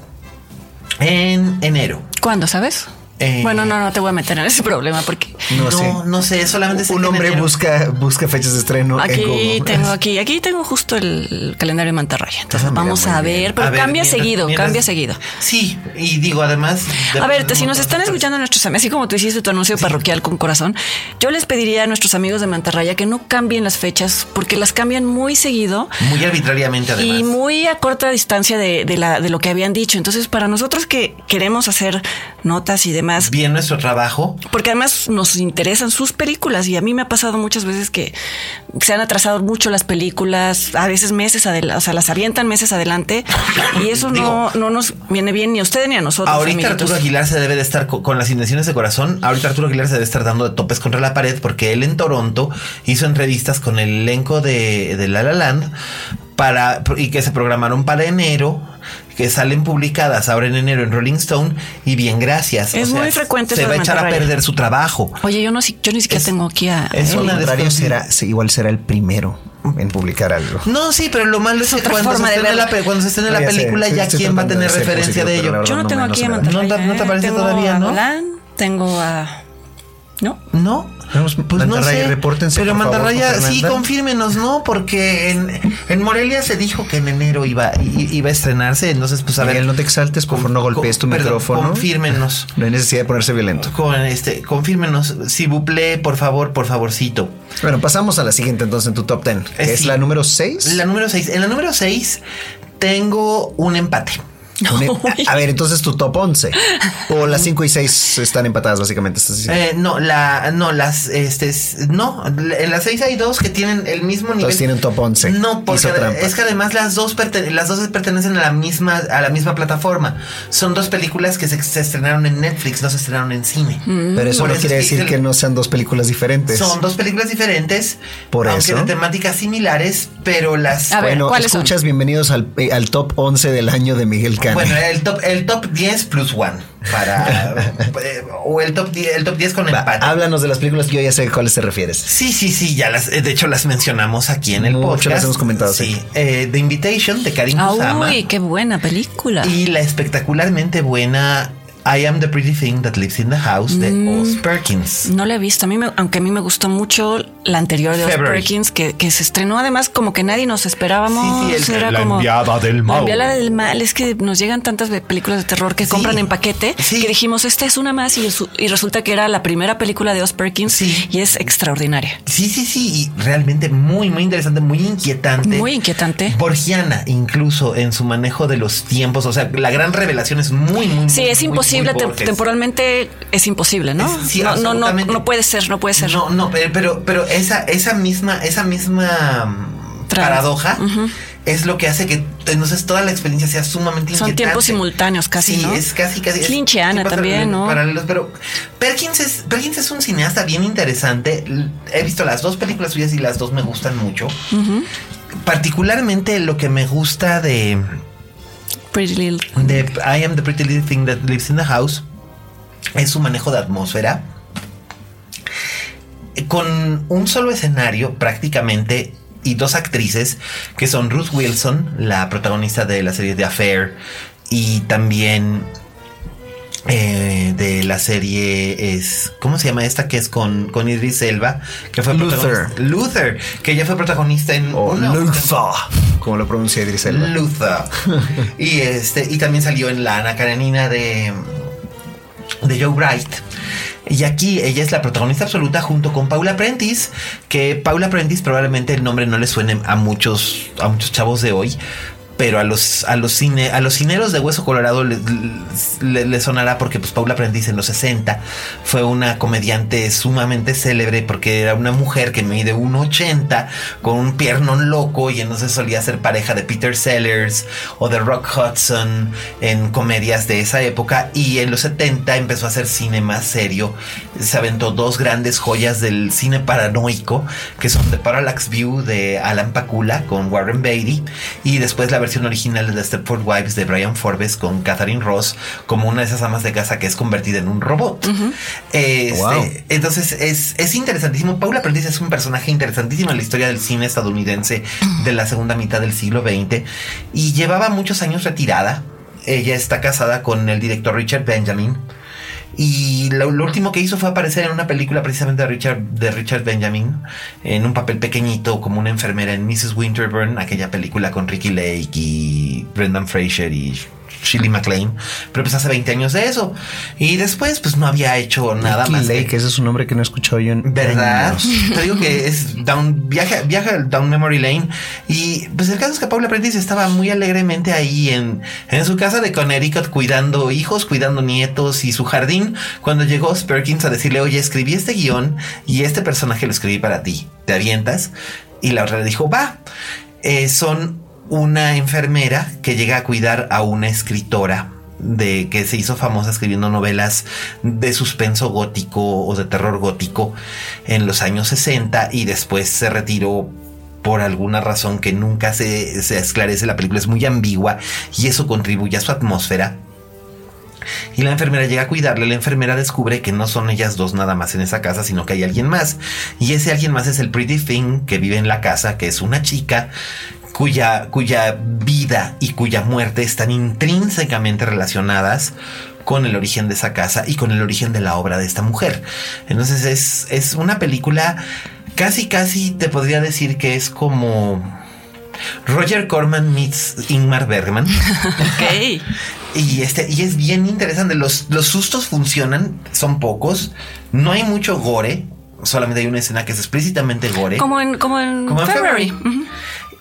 en enero. ¿Cuándo, sabes? Eh, Bueno, no, no te voy a meter en ese problema porque No, No, sé. no sé, solamente Un hombre enero- busca, busca fechas de estreno. en aquí tengo aquí, aquí tengo justo el calendario de mantarraya. Entonces Ah, vamos a bien. ver, pero A ver, cambia mientras- seguido, mientras- cambia seguido. Sí, y digo, además. A ver, si nos están escuchando nuestros amigos, así como tú hiciste tu anuncio parroquial con corazón, yo les pediría a nuestros amigos de Mantarraya que no cambien las fechas porque las cambian muy seguido. Muy arbitrariamente, además. y muy a corta distancia de, de la, de lo que habían dicho. Entonces, para nosotros que queremos hacer notas y demás, Bien nuestro trabajo. porque además nos interesan sus películas y a mí me ha pasado muchas veces que se han atrasado mucho las películas, a veces meses adelante, o sea, las avientan meses adelante y eso no, no nos viene bien ni a usted ni a nosotros. Ahorita amiguitos. Arturo Aguilar se debe de estar co- con, las intenciones de corazón. Ahorita Arturo Aguilar se debe estar dando de topes contra la pared porque él en Toronto hizo entrevistas con el elenco de, de La La Land para y que se programaron para enero que salen publicadas ahora en enero en Rolling Stone y bien gracias. Es muy frecuente Se va de a echar a perder su trabajo. Oye, yo no yo ni siquiera Es- tengo aquí a es a- una desconfi- será, sí, igual será el primero en publicar algo. No, sí, pero lo malo es, que otra cuando se, de la, cuando se estrene la Ya sé, película, sí, ya quién va a de tener ser referencia positivo, de la ello. Yo no no tengo aquí a. Mantarraya. ¿No te- no te ¿eh? aparece Tengo todavía, a no? Dolan, tengo a no. No, pues no Mantarraya, sé. repórtense, Pero por favor, Mantarraya, con sí, confírmenos, ¿no? Porque en, en Morelia se dijo que en enero iba, iba a estrenarse. Entonces, pues a Miguel, ver. no te exaltes, por favor, no golpees tu perdón, micrófono. Confírmenos. No hay necesidad de ponerse violento. Con este, confírmenos. Si buple, por favor, por favorcito. Bueno, pasamos a la siguiente entonces en tu top 10, que Eh, es sí. la número 6. La número 6. En la número 6 tengo un empate. A ver, entonces tu top 11. O las 5 y 6 están empatadas, básicamente. estás diciendo. Eh, no, la, no, las, este, no, en las seis hay dos que tienen el mismo nivel. Entonces tienen top 11. No, porque es que además las dos, las dos pertenecen a la misma, a la misma plataforma. Son dos películas que se, se estrenaron en Netflix, no se estrenaron en cine. Pero eso Por no eso quiere que decir que no sean dos películas diferentes. Son dos películas diferentes, Por aunque eso. de temáticas similares, pero las A ver, bueno, ¿cuáles son? escuchas, bienvenidos al, eh, al top 11 del año de Miguel Bueno, el top, el top 10 plus one para eh, o el top 10, el top 10 con Va, empate. háblanos de las películas que yo ya sé a cuáles te refieres. Sí, sí, sí, ya las, eh, de hecho las mencionamos aquí en el Mucho podcast. las hemos comentado, sí. sí. Eh, The Invitation de Karim Ah, Kusama uy, qué buena película. y la espectacularmente buena I Am the Pretty Thing That Lives in the House de Mm. Oz Perkins. No la he visto. A mí, me- aunque a mí me gustó mucho la anterior de Oz February. Perkins, que, que se estrenó además como que nadie nos esperábamos. Sí, sí, el- Era la como enviada del mal. La enviada del mal. Es que nos llegan tantas películas de terror que Sí. compran en paquete Sí. que dijimos, esta es una más y, su- y resulta que era la primera película de Oz Perkins Sí. y es extraordinaria. Sí, sí, sí, y realmente muy, muy interesante, muy inquietante. Muy inquietante. Borgiana, incluso en su manejo de los tiempos. O sea, la gran revelación es muy, muy. Sí, muy, es muy, imposible, te- temporalmente es imposible, ¿no? Es- sí, no, no, no, no puede ser, no puede ser. No, no, pero, pero, pero esa, esa misma, esa misma mm, Trama. paradoja es lo que hace que entonces toda la experiencia sea sumamente Son inquietante. tiempos simultáneos casi, Sí, ¿no? es casi, casi. es Lynchiana también, ¿no? Paralelos, pero Perkins es, Perkins es un cineasta bien interesante. He visto las dos películas suyas y las dos me gustan mucho. Particularmente lo que me gusta de, Pretty Little. de I Am the Pretty Little Thing That Lives in the House es su manejo de atmósfera. Con un solo escenario prácticamente y dos actrices que son Ruth Wilson, la protagonista de la serie The Affair, y también eh, de la serie es ¿cómo se llama esta que es con, con Idris Elba? Que fue Luther. Luther, que ella fue protagonista en una- Luther, como lo pronuncia Idris Elba. Luther. y este, y también salió en la Ana Karenina de, de Joe Bright. Y aquí ella es la protagonista absoluta junto con Paula Prentice, que Paula Prentice probablemente el nombre no le suene a muchos, a muchos chavos de hoy. Pero a los, a los cine, a los cineros de Hueso Colorado les le, sonará porque pues Paula Prentice en los 60 fue una comediante sumamente célebre porque era una mujer que mide 1.80 con un piernón loco y entonces solía ser pareja de Peter Sellers o de Rock Hudson en comedias de esa época y en los 70 empezó a hacer cine más serio. Se aventó dos grandes joyas del cine paranoico que son The Parallax View de Alan Pakula con Warren Beatty y después la versión original de Stepford Wives de Brian Forbes con Catherine Ross como una de esas amas de casa que es convertida en un robot. Este, Wow. Entonces es, es interesantísimo. Paula Prentice es un personaje interesantísimo en la historia del cine estadounidense de la segunda mitad del siglo XX y llevaba muchos años retirada. Ella está casada con el director Richard Benjamin. Y lo, último que hizo fue aparecer en una película precisamente de Richard, de Richard Benjamin, en un papel pequeñito como una enfermera en Mrs. Winterburn, aquella película con Ricky Lake y Brendan Fraser y Shirley MacLaine, pero pues hace 20 años de eso. Y después, pues no había hecho nada más. Lake, ese es un nombre que no he escuchado yo en ¿Verdad? Te digo que es down, viaja, viaja down memory lane. Y pues el caso es que Paula Prentice estaba muy alegremente ahí en, en su casa de Connecticut cuidando hijos, cuidando nietos y su jardín, cuando llegó Perkins a decirle, oye, escribí este guion y este personaje lo escribí para ti. ¿Te avientas? Y la otra le dijo, va. Eh, son una enfermera que llega a cuidar a una escritora de que se hizo famosa escribiendo novelas de suspenso gótico o de terror gótico en los años 60 y después se retiró por alguna razón que nunca se, se esclarece. La película es muy ambigua y eso contribuye a su atmósfera. Y la enfermera llega a cuidarle. La enfermera descubre que no son ellas dos nada más en esa casa, sino que hay alguien más. Y ese alguien más es el Pretty Thing que vive en la casa, que es una chica cuya, cuya vida y cuya muerte están intrínsecamente relacionadas con el origen de esa casa y con el origen de la obra de esta mujer. Entonces es, es una película casi, casi te podría decir que es como Roger Corman meets Ingmar Bergman. Ok. y, este, y es bien interesante. Los, los sustos funcionan, son pocos. No hay mucho gore. Solamente hay una escena que es explícitamente gore. Como en, como en, February.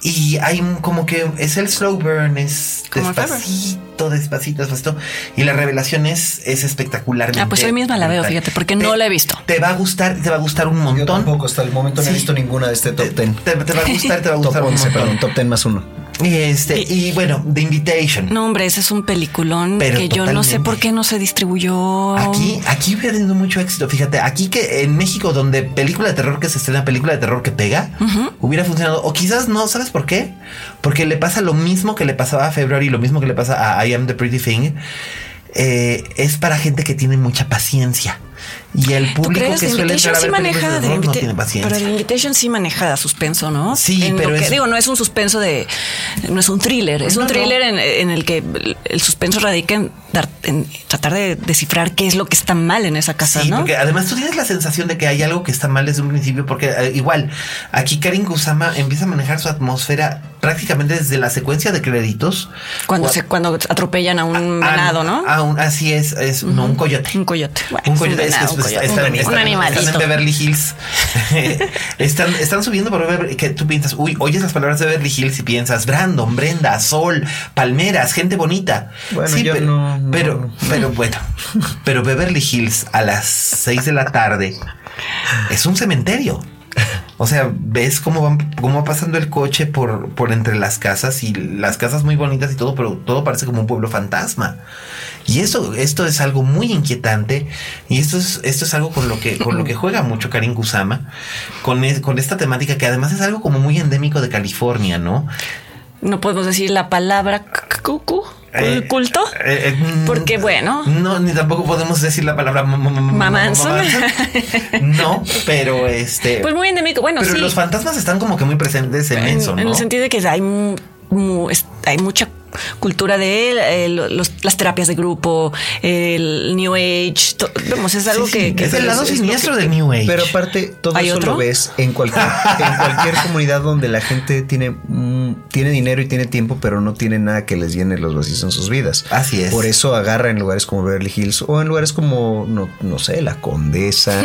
Y hay como que es el slow burn, es despacito, despacito, despacito. Y la revelación es, es espectacular. Ah, pues hoy misma la veo, fíjate, porque no la he visto. Te va a gustar, te va a gustar un montón. Yo tampoco, hasta el momento no he visto ninguna de este top 10. Te, va a gustar, te va a gustar top 11, perdón, top 10 más uno. Y este, y, bueno, The Invitation. No, hombre, ese es un peliculón que yo no sé por qué no se distribuyó. Aquí, aquí hubiera tenido mucho éxito. Fíjate, aquí que en México, donde película de terror que se estrena, película de terror que pega, hubiera funcionado. O quizás no, ¿sabes por qué? Porque le pasa lo mismo que le pasaba a February, lo mismo que le pasa a I Am the Pretty Thing. Eh, es para gente que tiene mucha paciencia. Y el público que suele entrar a ver maneja de no tiene paciencia. Pero el Invitation sí maneja suspenso, ¿no? Sí, pero es... digo, no es un suspenso de, no es un thriller, es un thriller en, el que el suspenso radica en, tratar de descifrar qué es lo que está mal en esa casa, sí, ¿no? porque además tú tienes la sensación de que hay algo que está mal desde un principio, porque eh, igual aquí Karin Kusama empieza a manejar su atmósfera prácticamente desde la secuencia de créditos. Cuando se, cuando atropellan a un venado, ¿no? así es, es no un coyote. Un coyote. un coyote. es, están, en Beverly Hills. están, están subiendo por Beverly que tú piensas, uy, oyes las palabras de Beverly Hills y piensas Brandon, Brenda, Sol, palmeras, gente bonita. Bueno, sí, pero, no, pero, pero bueno, pero Beverly Hills a las 6 de la tarde es un cementerio. O sea, ves cómo, van, cómo va pasando el coche por, por entre las casas y las casas muy bonitas y todo, pero todo parece como un pueblo fantasma. Y esto, esto es algo muy inquietante y esto es, esto es algo con lo que, con lo que juega mucho Karin Kusama, con, con esta temática que además es algo como muy endémico de California, ¿no? No podemos decir la palabra cucu. Eh, culto eh, eh, porque bueno. no ni tampoco podemos decir la palabra mamanzo no pero este pues muy endémico bueno pero los fantasmas están como que muy presentes en, eso ¿no? en el sentido de que hay hay mucha cultura de él, eh, las terapias de grupo, el New Age, vamos, es algo que, Es el lado siniestro del New Age. Pero aparte, todo eso lo ves en cualquier, en cualquier comunidad donde la gente tiene, mm, tiene dinero y tiene tiempo, pero no tiene nada que les llene los vacíos en sus vidas. Así es. Por eso agarra en lugares como Beverly Hills o en lugares como, no, no sé, La Condesa,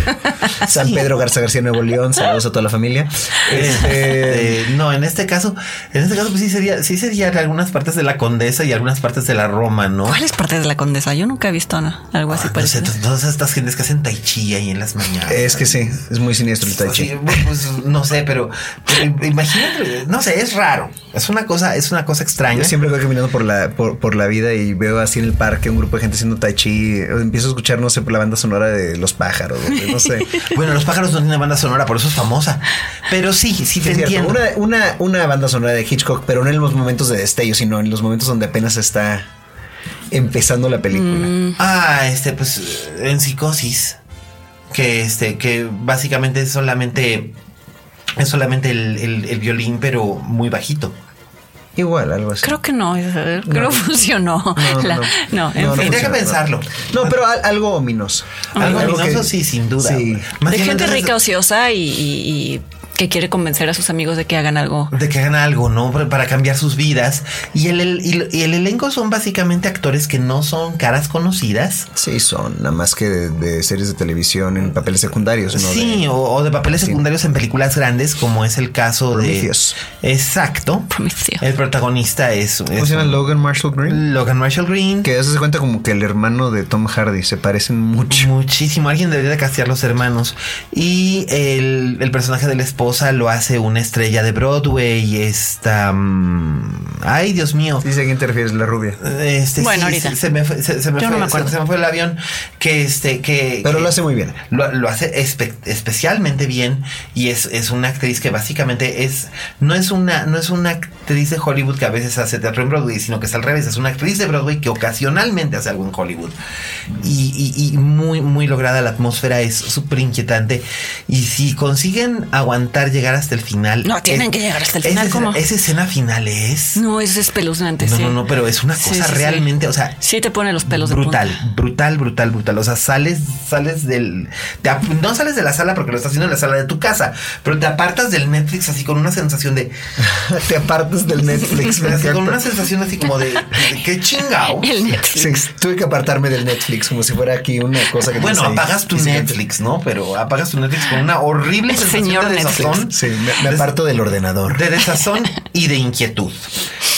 San Pedro Garza García Nuevo León, saludos a toda la familia. Este, no, en este caso, en este caso, pues sí sería, sí sería alguna partes de la Condesa y algunas partes de la Roma, ¿no? ¿Cuáles partes de la Condesa? Yo nunca he visto algo así ah, parecido. todas estas gentes que hacen tai chi ahí en las mañanas. Es que sí, es muy siniestro el tai chi. pues, no sé, pero, imagínate, no sé, es raro. Es una cosa, es una cosa extraña. Yo siempre voy caminando por la, por, la vida y veo así en el parque un grupo de gente haciendo tai chi. Empiezo a escuchar, no sé, por la banda sonora de los pájaros, no sé. bueno, los pájaros no tienen banda sonora, por eso es famosa. Pero sí, sí te entiendo. Una, una, una banda sonora de Hitchcock, pero no en los momentos de destello sino en los momentos donde apenas está empezando la película. Mm. Ah, este, pues en psicosis. Que este, que básicamente es solamente. Es solamente el, violín, pero muy bajito. Igual, algo así. Creo que no, creo que no funcionó. No, La- no. no, en No, no fin. Tendría que pensarlo. No, pero al- algo ominoso. Algo Algo ominoso, que- sí, sin duda. Sí. Más de gente rica, ociosa y, y- y que quiere convencer a sus amigos de que hagan algo. De que hagan algo, ¿no? Para cambiar sus vidas. Y el, el- y el- elenco son básicamente actores que no son caras conocidas. Sí, son nada más que de, de series de televisión en papeles secundarios. ¿no? sí, De- o, o de papeles Sí. secundarios en películas grandes, como es el caso Prometheus. de. Exacto. Prometheus. El protagonista es. ¿Cómo es se llama? Logan Marshall Green. Logan Marshall Green. Que se cuenta como que el hermano de Tom Hardy se parecen mucho. Muchísimo. Alguien debería de castear los hermanos. Y el, el personaje de la esposa lo hace una estrella de Broadway. Esta. mm, ay, Dios mío. Dice a quién te refieres, la rubia. Este, Bueno, sí, ahorita. Se, se me fue, se, se me Yo fue, no me acuerdo. se- se me fue el avión que este que Pero que lo hace muy bien. lo, lo hace espe- especialmente bien y es, es una actriz que básicamente es no es una no es una actriz de Hollywood que a veces hace teatro en Broadway sino que es al revés es una actriz de Broadway que ocasionalmente hace algo en Hollywood y, y- y muy muy lograda la atmósfera es súper inquietante y si consiguen aguantar llegar hasta el final No, tienen que llegar hasta el final, esa, ¿cómo? esa escena final es No, es espeluznante. no, sí. no, no, pero es una cosa sí, sí. realmente, o sea, Sí te pone los pelos brutal, de punta. brutal, brutal, brutal. O sea, sales, sales del, te no sales de la sala porque lo estás haciendo en la sala de tu casa, pero te apartas del Netflix así con una sensación de, te apartas del Netflix. me así con una sensación así como de, de qué chingao. El Netflix. Sí, tuve que apartarme del Netflix como si fuera aquí una cosa que Bueno, ahí apagas tu. Netflix, ¿no? Pero apagas tu Netflix con una horrible El sensación señor de Netflix. Desazón. Sí, me, me aparto del ordenador. De desazón y de inquietud.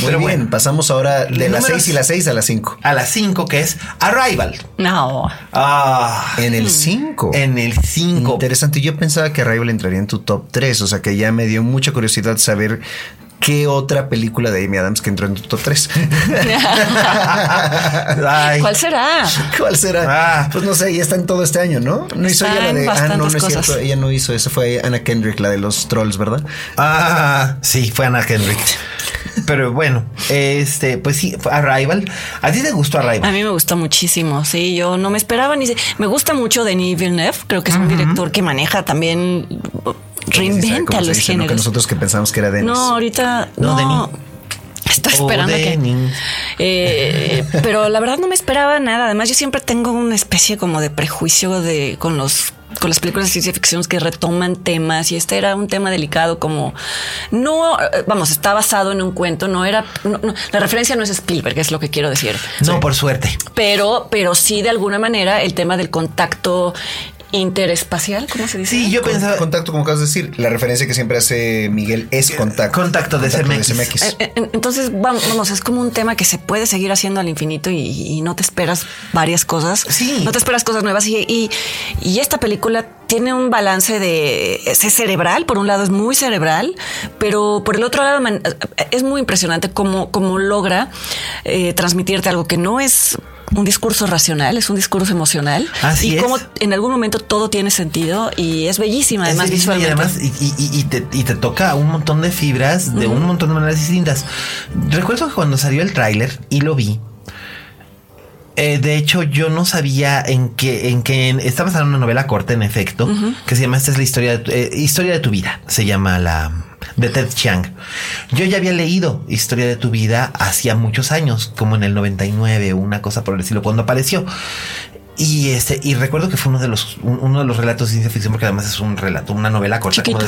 Muy Pero bien, bueno, pasamos ahora de las Números- 6 y las 6 a las 5. a las 5 que es Arrival. No. Ah, En el 5. en el 5. Interesante. Yo pensaba que Arrival entraría en tu top 3. O sea que ya me dio mucha curiosidad saber qué otra película de Amy Adams que entró en tu top 3. Ay. ¿Cuál será? ¿Cuál será? Ah. Pues no sé, ya está en todo este año, ¿no? No hizo Está ella la de. Ah, no, no es cierto. Ella no hizo. Esa fue Anna Kendrick, la de los trolls, ¿verdad? Ah, sí, fue Anna Kendrick. Pero bueno, este, pues sí, fue Arrival. ¿A ti te gustó Arrival? A mí me gustó muchísimo, sí, yo no me esperaba ni... se- Me gusta mucho Denis Villeneuve, creo que es un director que maneja también, ¿Cómo reinventa los dice, no? Que géneros. nosotros que pensamos que era Dennis. No, ahorita No. Estoy esperando que. Eh, pero la verdad no me esperaba nada. Además, yo siempre tengo una especie como de prejuicio de con los con las películas de ciencia ficción que retoman temas y este era un tema delicado como no eh, vamos está basado en un cuento no era no- no, la referencia no es Spielberg es lo que quiero decir No, por suerte. pero pero sí de alguna manera el tema del contacto interespacial cómo se dice Sí, yo Con- pensaba. Contacto, como acabas de decir. La referencia que siempre hace Miguel es contacto. Contacto de CMX. Eh, eh, Entonces, vamos, vamos, es como un tema que se puede seguir haciendo al infinito y, y no te esperas varias cosas. Sí. No te esperas cosas nuevas. Y, y, y esta película tiene un balance de. Es cerebral, por un lado es muy cerebral, pero por el otro lado es muy impresionante cómo, cómo logra eh, transmitirte algo que no es un discurso racional, es un discurso emocional. Así y es. cómo en algún momento todo tiene sentido y es bellísima, Es además y visualmente. además y, y- y te, y te toca un montón de fibras de un montón de maneras distintas. Recuerdo que cuando salió el tráiler y lo vi, eh, de hecho yo no sabía en qué, en qué, está basada en una novela corta en efecto, que se llama Esta es la historia de tu, eh, historia de tu vida, se llama la de Ted Chiang. Yo ya había leído Historia de tu vida hacía muchos años, como en el 99 o una cosa por el estilo, cuando apareció. Y este, y recuerdo que fue uno de los, un- uno de los relatos de ciencia ficción, porque además es un relato, una novela corta. como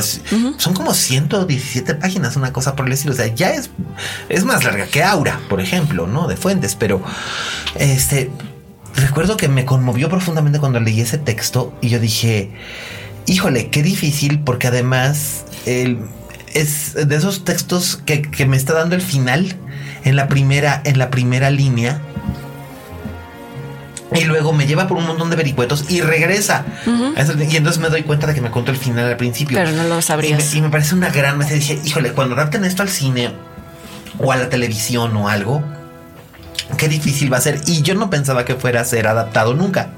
Son como 117 páginas, una cosa por el estilo. O sea, ya es, es más larga que Aura, por ejemplo, ¿no? De Fuentes, pero este, recuerdo que me conmovió profundamente cuando leí ese texto y yo dije, híjole, qué difícil, porque además el, es de esos textos que, que me está dando el final en la primera, en la primera línea. Y luego me lleva por un montón de vericuetos y regresa. Y entonces me doy cuenta de que me contó el final al principio. Pero no lo sabrías. Y me, y me parece una gran mesa. Dije, híjole, cuando adapten esto al cine o a la televisión o algo, qué difícil va a ser. Y yo no pensaba que fuera a ser adaptado nunca.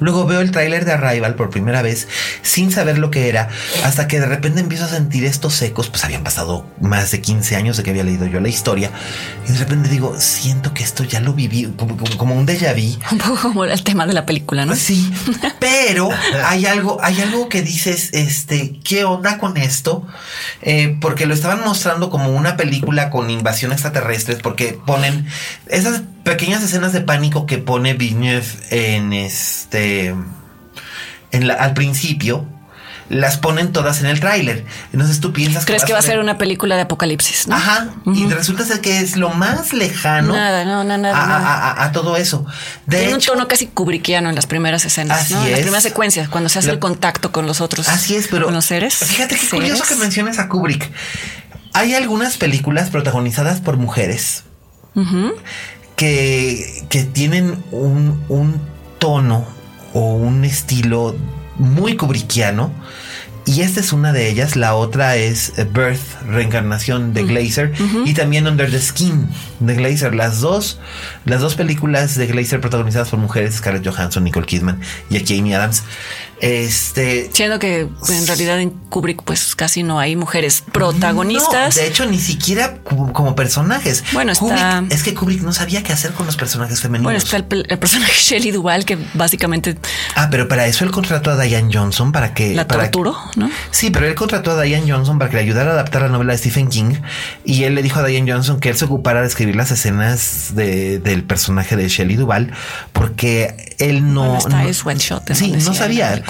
Luego veo el tráiler de Arrival por primera vez sin saber lo que era, hasta que de repente empiezo a sentir estos ecos, pues habían pasado más de 15 años de que había leído yo la historia, y de repente digo, siento que esto ya lo viví, como, un déjà vu. Un poco como el tema de la película, ¿no? Sí, pero hay algo, hay algo que dices, este, ¿qué onda con esto? Eh, porque lo estaban mostrando como una película con invasión extraterrestres, porque ponen esas pequeñas escenas de pánico que pone Villeneuve en este, en la, al principio las ponen todas en el tráiler. Entonces tú piensas ¿Crees que, va a ser una película de apocalipsis? Ajá. Y resulta ser que es lo más lejano nada, no, nada, a, todo eso. De Tiene un tono casi kubrickiano en las primeras escenas, ¿no? En las primeras secuencias, cuando se hace el contacto con los otros. Así es, pero. Con los seres. Fíjate qué curioso que menciones a Kubrick. Hay algunas películas protagonizadas por mujeres que, que tienen un, un tono o un estilo muy kubrickiano. Y esta es una de ellas. La otra es Birth, reencarnación de Glazer. Y también Under the Skin de Glazer. Las dos, las dos películas de Glazer protagonizadas por mujeres, Scarlett Johansson, Nicole Kidman y aquí Amy Adams. Este. Siendo que en realidad en Kubrick, pues casi no hay mujeres protagonistas. de hecho, ni siquiera como personajes. Bueno, está. es que Kubrick no sabía qué hacer con los personajes femeninos. Bueno, está el, personaje Shelley Duval, que básicamente. Ah, pero para eso él contrató a Diane Johnson para que. La torturó, ¿no? Sí, pero él contrató a Diane Johnson para que le ayudara a adaptar la novela de Stephen King. Y él le dijo a Diane Johnson que él se ocupara de escribir las escenas del personaje de Shelley Duval, porque él no. Bueno, está White Shot. Sí, no sabía.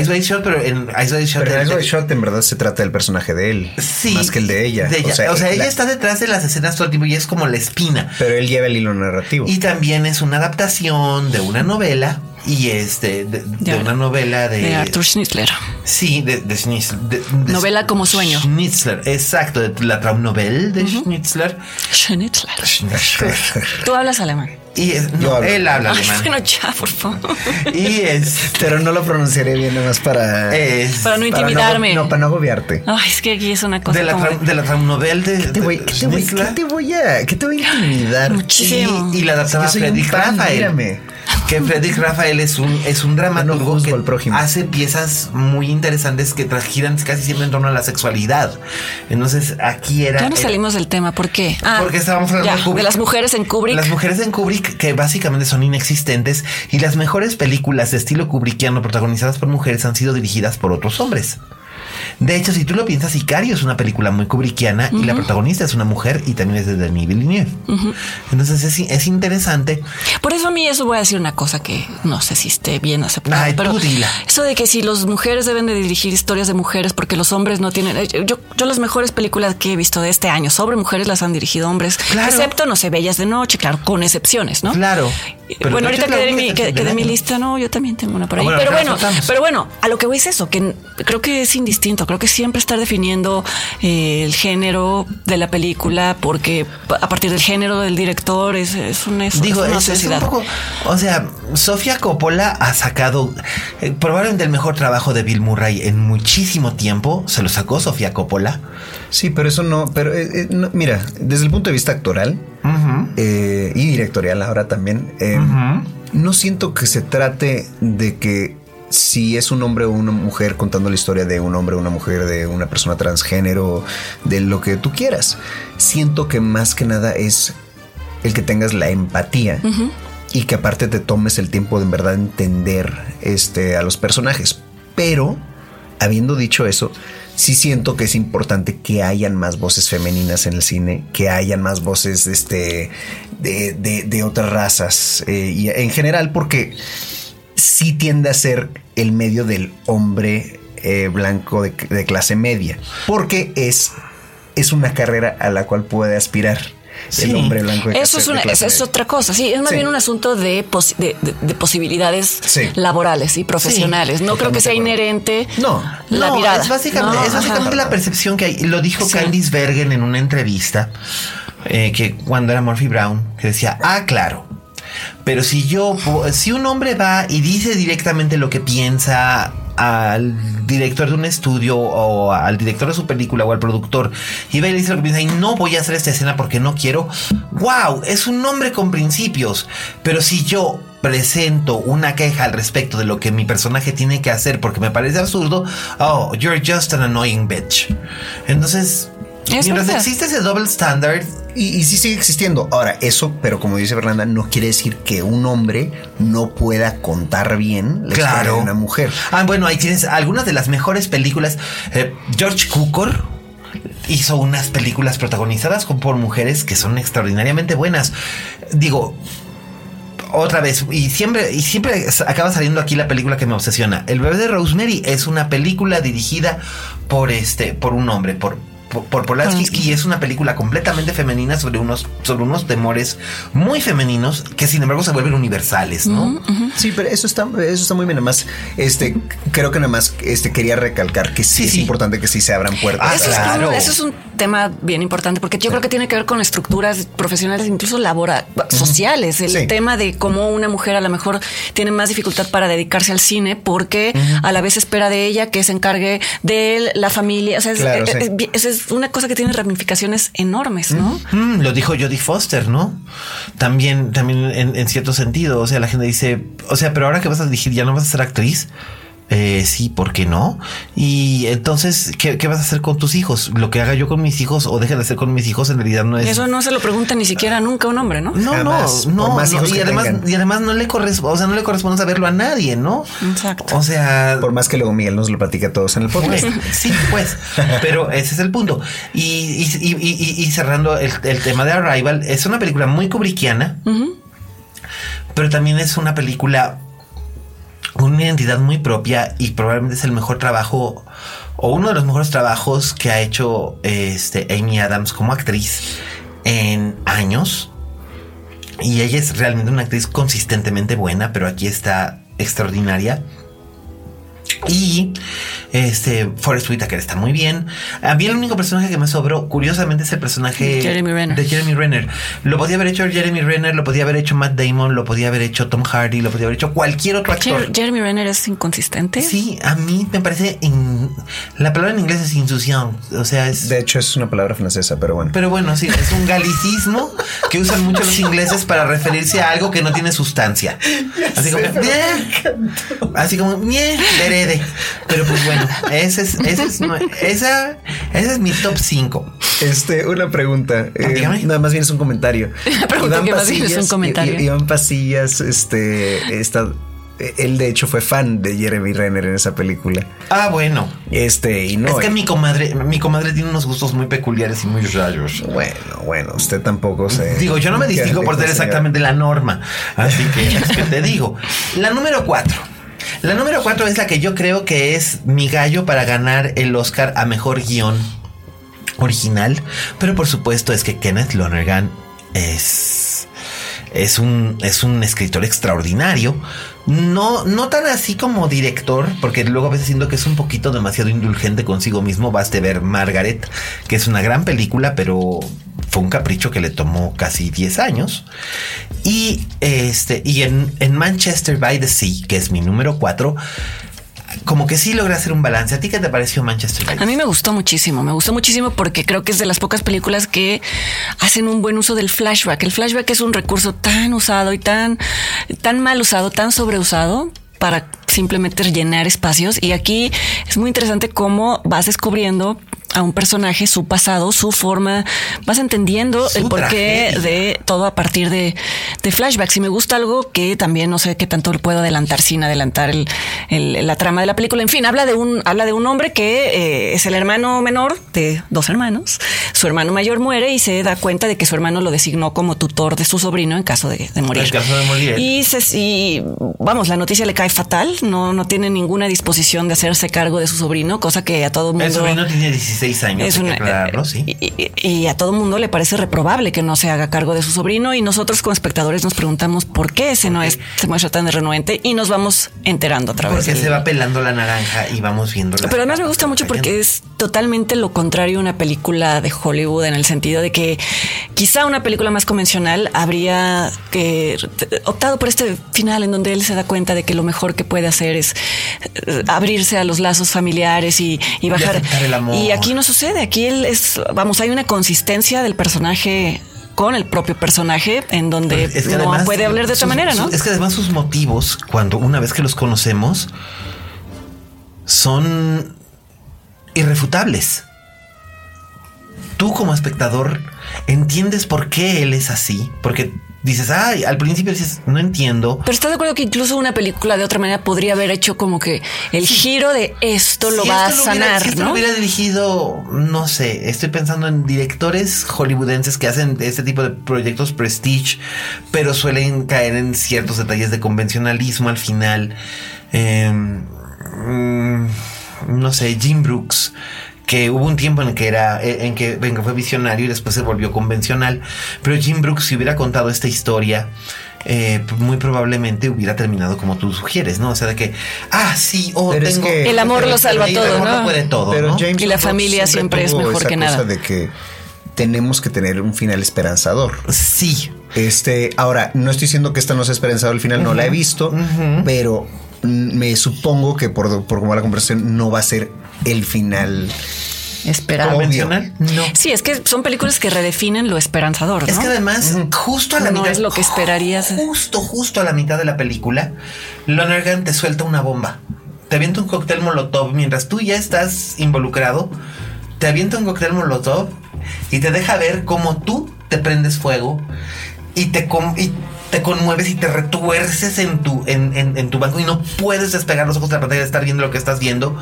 Ice White Shot, pero en Ice White Shot. Pero Ice White Shot en verdad se trata del personaje de él. Sí. Más que el de ella. O sea, ella está detrás de las escenas todo el tiempo y es como la espina. Pero él lleva el hilo narrativo. Y también es una adaptación de una novela y este de, una novela de, de Arthur Schnitzler. Sí, de, de Schnitzler. novela como sueño. Schnitzler, exacto, de la Traumnovelle de Schnitzler. Schnitzler. Tú hablas alemán. Y no, él habla alemán. Bueno, ya, por favor. Y es, pero no lo pronunciaré bien, nada más para, para no intimidarme. no, para no agobiarte. Ay, es que aquí es una cosa. De la, como... de la Traumnovelle de. ¿Qué te voy, ¿qué te voy, ¿qué te voy a, qué te voy a intimidar? Muchísimo. Y, y la adaptaba Frederick Rafael que Frederick Rafael es un, es un dramaturgo que hace piezas muy interesantes que giran casi siempre en torno a la sexualidad. Entonces aquí era. Ya no salimos del tema, ¿por qué? Ah, porque estábamos hablando de, Kubrick, de las mujeres en Kubrick. Las mujeres en Kubrick, que básicamente son inexistentes, y las mejores películas de estilo kubrickiano protagonizadas por mujeres han sido dirigidas por otros hombres. De hecho, si tú lo piensas, Sicario es una película muy kubrickiana y la protagonista es una mujer y también es de Denis Villeneuve. Entonces es, interesante. Por eso a mí eso voy a decir una cosa que no sé si esté bien aceptada, pero eso de que si las mujeres deben de dirigir historias de mujeres porque los hombres no tienen... Eh, yo, yo las mejores películas que he visto de este año sobre mujeres las han dirigido hombres, excepto, no sé, Bellas de Noche, claro, con excepciones, ¿no? Claro. bueno, ahorita que de, mi, que, de mi lista, no, yo también tengo una por ahí. Ah, pero bueno, pero bueno, a lo que voy es eso, que creo que es indistinto Creo que siempre estar definiendo eh, el género de la película, porque a partir del género del director es, es, una, Digo, es, un poco, o sea, Sofía Coppola ha sacado eh, probablemente el mejor trabajo de Bill Murray en muchísimo tiempo. Se lo sacó Sofía Coppola. Sí, pero eso no. Pero eh, mira, desde el punto de vista actoral y directorial ahora también, no siento que se trate de que si es un hombre o una mujer contando la historia de un hombre o una mujer, de una persona transgénero, de lo que tú quieras. Siento que más que nada es el que tengas la empatía y que aparte te tomes el tiempo de en verdad entender este, a los personajes. Pero, habiendo dicho eso, sí siento que es importante que hayan más voces femeninas en el cine, que hayan más voces este, de, de, otras razas eh, y en general, porque sí tiende a ser el medio del hombre eh, blanco de, clase media, porque es, es una carrera a la cual puede aspirar. El hombre blanco. De eso, es, una, es otra cosa. Sí, es más bien un asunto de, de, posibilidades laborales y profesionales. no creo que sea inherente no, la mirada. Es básicamente, es básicamente la percepción que hay. Lo dijo Candice Bergen en una entrevista eh, que cuando era Murphy Brown, que decía, ah, claro, pero si yo, si un hombre va y dice directamente lo que piensa al director de un estudio o al director de su película o al productor y va y dice lo que piensa y no voy a hacer esta escena porque no quiero, wow, es un hombre con principios. Pero si yo presento una queja al respecto de lo que mi personaje tiene que hacer porque me parece absurdo, oh, you're just an annoying bitch. Entonces, mientras existe ese double standard, y, sí sigue existiendo. Ahora, eso, pero como dice Fernanda, no quiere decir que un hombre no pueda contar bien la historia de una mujer. Ah, bueno, ahí tienes algunas de las mejores películas. Eh, George Cukor hizo unas películas protagonizadas por mujeres que son extraordinariamente buenas. Digo, otra vez, y siempre, y siempre acaba saliendo aquí la película que me obsesiona. El bebé de Rosemary es una película dirigida por este, por un hombre, por por Polanski y es una película completamente femenina sobre unos sobre unos temores muy femeninos que sin embargo se vuelven universales, ¿no? Sí, pero eso está eso está muy bien. Además, este creo que nada más este quería recalcar que sí, es importante que sí se abran puertas. Ah, eso, claro. es eso es un tema bien importante porque yo creo que tiene que ver con estructuras profesionales, incluso laborales, sociales. El tema de cómo una mujer a lo mejor tiene más dificultad para dedicarse al cine porque a la vez espera de ella que se encargue de la familia. O sea, es, es una cosa que tiene ramificaciones enormes, ¿no? Mm, lo dijo Jodie Foster, ¿no? También, también en, en, cierto sentido. O sea, la gente dice, o sea, pero ahora que vas a dirigir, ya no vas a ser actriz. Eh, sí, ¿por qué no? Y entonces, ¿qué, vas a hacer con tus hijos? Lo que haga yo con mis hijos o deje de hacer con mis hijos en realidad no es. Eso no se lo pregunta ni siquiera nunca un hombre, ¿no? No, no, no, y además, y además no le corresponde, o sea, no le corresponde saberlo a nadie, ¿no? Exacto. O sea, por más que luego Miguel nos lo platique a todos en el podcast. Pues, sí, pues, pero ese es el punto. Y, y, cerrando el, tema de Arrival, es una película muy kubrickiana, pero también es una película una identidad muy propia y probablemente es el mejor trabajo o uno de los mejores trabajos que ha hecho este, Amy Adams como actriz en años. Y ella es realmente una actriz consistentemente buena, pero aquí está extraordinaria. Y este Forrest Whitaker está muy bien. A mí el único personaje que me sobró, curiosamente, es el personaje Jeremy Renner. de Jeremy Renner. Lo podía haber hecho Jeremy Renner, lo podía haber hecho Matt Damon, lo podía haber hecho Tom Hardy, lo podía haber hecho cualquier otro actor. Jeremy Renner es inconsistente. Sí, a mí me parece. La palabra en inglés es insución. O sea, es. De hecho, es una palabra francesa, pero bueno. Pero bueno, sí, es un galicismo que usan mucho los ingleses para referirse a algo que no tiene sustancia. Así como. Así como. Pero pues bueno, ese es, ese es, esa, ese es mi top 5. Este, una pregunta. Eh, nada más bien es un comentario. Iván Pasillas, es un comentario. Iván Pasillas, este, está, él de hecho fue fan de Jeremy Renner en esa película. Ah, bueno. Este, y no. Es que mi comadre, mi comadre tiene unos gustos muy peculiares y muy raros. Bueno, bueno, usted tampoco se. Digo, yo no me distingo por ser exactamente la norma. Así que, es que te digo. La número 4. La número cuatro es la que yo creo que es mi gallo para ganar el Oscar a mejor guion original. Pero por supuesto es que Kenneth Lonergan es. Es un, es un escritor extraordinario. No, no tan así como director, porque luego a veces siento que es un poquito demasiado indulgente consigo mismo. Baste ver Margaret, que es una gran película, pero fue un capricho que le tomó casi 10 años. Y, este, y en, Manchester by the Sea, que es mi número 4, como que sí logra hacer un balance. ¿A ti qué te pareció Manchester by the A mí me gustó muchísimo, me gustó muchísimo porque creo que es de las pocas películas que hacen un buen uso del flashback. El flashback es un recurso tan usado y tan, tan mal usado, tan sobreusado para simplemente llenar espacios. Y aquí es muy interesante cómo vas descubriendo a un personaje, su pasado, su forma, vas entendiendo el porqué de todo a partir de, flashbacks. Y me gusta algo que también no sé qué tanto lo puedo adelantar sin adelantar el, la trama de la película. En fin, habla de un, habla de un hombre que eh, es el hermano menor de dos hermanos. Su hermano mayor muere y se da cuenta de que su hermano lo designó como tutor de su sobrino en caso de, morir. En caso de morir. Y, se, y vamos, la noticia le cae fatal. No, no tiene ninguna disposición de hacerse cargo de su sobrino, cosa que a todo mundo. El sobrino tiene 16 años. y, a todo mundo le parece reprobable que no se haga cargo de su sobrino y nosotros como espectadores nos preguntamos por qué ese no es, se muestra tan renuente y nos vamos enterando a través Porque se va pelando la naranja y vamos viendo Pero además me gusta mucho porque es totalmente lo contrario a una película de Hollywood en el sentido de que quizá una película más convencional habría que optado por este final en donde él se da cuenta de que lo mejor que puede hacer es eh, abrirse a los lazos familiares y, bajar. Y, y aquí no sucede. Aquí él es, vamos, hay una consistencia del personaje con el propio personaje en donde no puede hablar de otra manera, ¿no? es que además sus motivos, cuando una vez que los conocemos, son irrefutables. Tú como espectador entiendes por qué él es así, porque dices, ay, al principio dices, no entiendo. Pero estás de acuerdo que incluso una película de otra manera podría haber hecho como que el giro de esto lo va a sanar, si esto ¿no? Lo hubiera dirigido, no sé, estoy pensando en directores hollywoodenses que hacen este tipo de proyectos prestige, pero suelen caer en ciertos detalles de convencionalismo al final. Em, mm, no sé, Jim Brooks que hubo un tiempo en que era en que, venga fue visionario y después se volvió convencional. Pero Jim Brooks, si hubiera contado esta historia, eh, muy probablemente hubiera terminado como tú sugieres, ¿no? O sea, de que, ah, sí, oh, tengo, el amor lo salva todo, ¿no? puede todo, pero James y la familia siempre es mejor que nada. de que tenemos que tener un final esperanzador. Sí. Este, ahora, no estoy diciendo que esta no sea esperanzador al final, no la he visto, pero me supongo que por, por como la conversación no va a ser el final esperado. ¿Convencional? No. Sí, es que son películas que redefinen lo esperanzador. ¿no? Es que además, justo a la no mitad. es lo que esperarías. Justo, justo a la mitad de la película, Lonergan te suelta una bomba. Te avienta un cóctel molotov mientras tú ya estás involucrado. Te avienta un cóctel molotov y te deja ver cómo tú te prendes fuego y te, y te conmueves y te retuerces en tu, en, en, tu banco y no puedes despegar los ojos de la pantalla de estar viendo lo que estás viendo.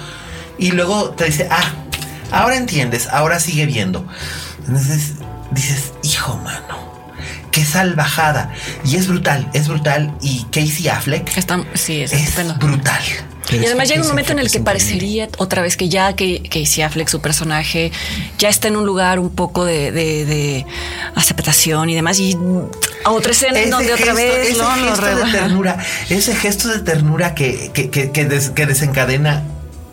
Y luego te dice, ah, ahora entiendes, ahora sigue viendo. Entonces dices, hijo mano, qué salvajada. Y es brutal, es brutal. Y Casey Affleck Está, sí, es, es brutal. Y además llega un momento en el que parecería otra vez que ya que Casey Affleck, su personaje, ya está en un lugar un poco de, de, de aceptación y demás. Y a otra escena en donde otra vez ese no, gesto de ternura, ese gesto de ternura que, que, que, que, des, que desencadena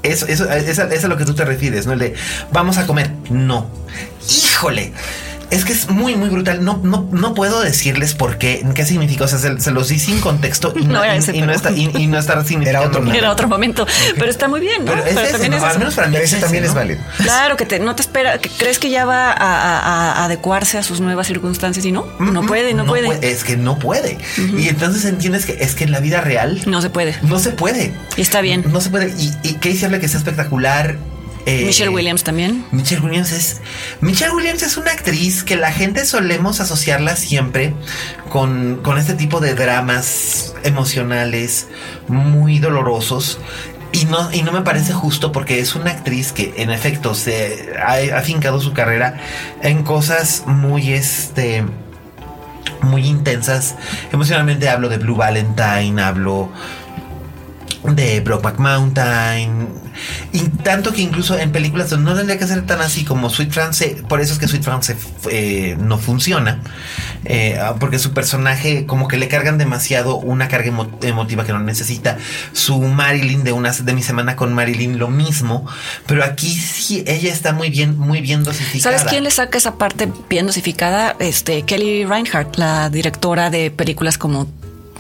eso, eso, eso, es a lo que tú te refieres, ¿no? El de vamos a comer. No. Híjole. Es que es muy, muy brutal. No, no, no puedo decirles por qué, qué significa. O sea, se, se los di sin contexto y no, No, y, ese, y no está, y, y no está significando otro nada. Era otro momento, pero está muy bien, ¿no? Pero es ese, también ¿no? es Al menos para mí ese ese, también ¿no? es válido. Claro que te, no te espera, que crees que ya va a, a- a adecuarse a sus nuevas circunstancias y no, no Mm, puede, no, puede. Es que no puede. Y entonces entiendes que es que en la vida real No se puede. no se puede. Y está bien. No se puede. Y, y Casey habla que es espectacular. Eh, Michelle Williams también. Michelle Williams es. Michelle Williams es una actriz que la gente solemos asociarla siempre con, con este tipo de dramas emocionales muy dolorosos. Y no, y no me parece justo porque es una actriz que en efecto se ha, ha fincado su carrera en cosas muy este muy intensas. Emocionalmente hablo de Blue Valentine, hablo de Brokeback Mountain. Y tanto que incluso en películas no tendría que ser tan así como Sweet France, por eso es que Sweet France eh, no funciona, eh, porque su personaje como que le cargan demasiado una carga emo emotiva que no necesita. Su Marilyn de una de mi semana con Marilyn lo mismo, pero aquí sí ella está muy bien, muy bien dosificada. ¿Sabes quién le saca esa parte bien dosificada? Este Kelly Reinhardt, la directora de películas como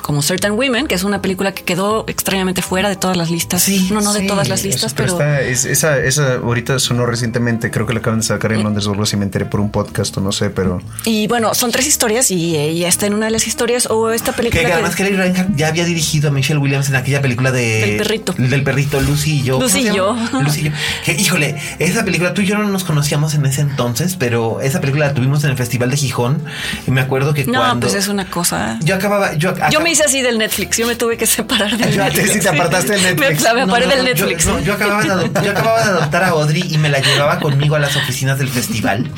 como Certain Women, que es una película que quedó extrañamente fuera de todas las listas. Sí, no, no de Sí, todas las eso, listas, pero, está- es- esa, esa ahorita sonó recientemente, creo que la acaban de sacar en Londres o algo así, me enteré por un podcast o no sé, pero y bueno, son tres historias y ella está en una de las historias o esta Que película que- además Kelly Reinhardt ya había dirigido a Michelle Williams en aquella película de Del perrito. Del perrito, Lucy y yo. ¿Cómo Lucy y yo. Lucy y yo. Que, híjole, esa película, tú y yo no nos conocíamos en ese entonces, pero esa película la tuvimos en el Festival de Gijón. Y me acuerdo que no, cuando. pues es una cosa. Yo acababa. Yo, Yo acab- me hice así del Netflix, yo me tuve que separar del Yo- Netflix. sí, te apartaste del Netflix. Me, me No, aparé no, del no, yo- Netflix. no, Yo, acababa de adop- yo acababa de adoptar a Audrey y me la llevaba conmigo a las oficinas del festival.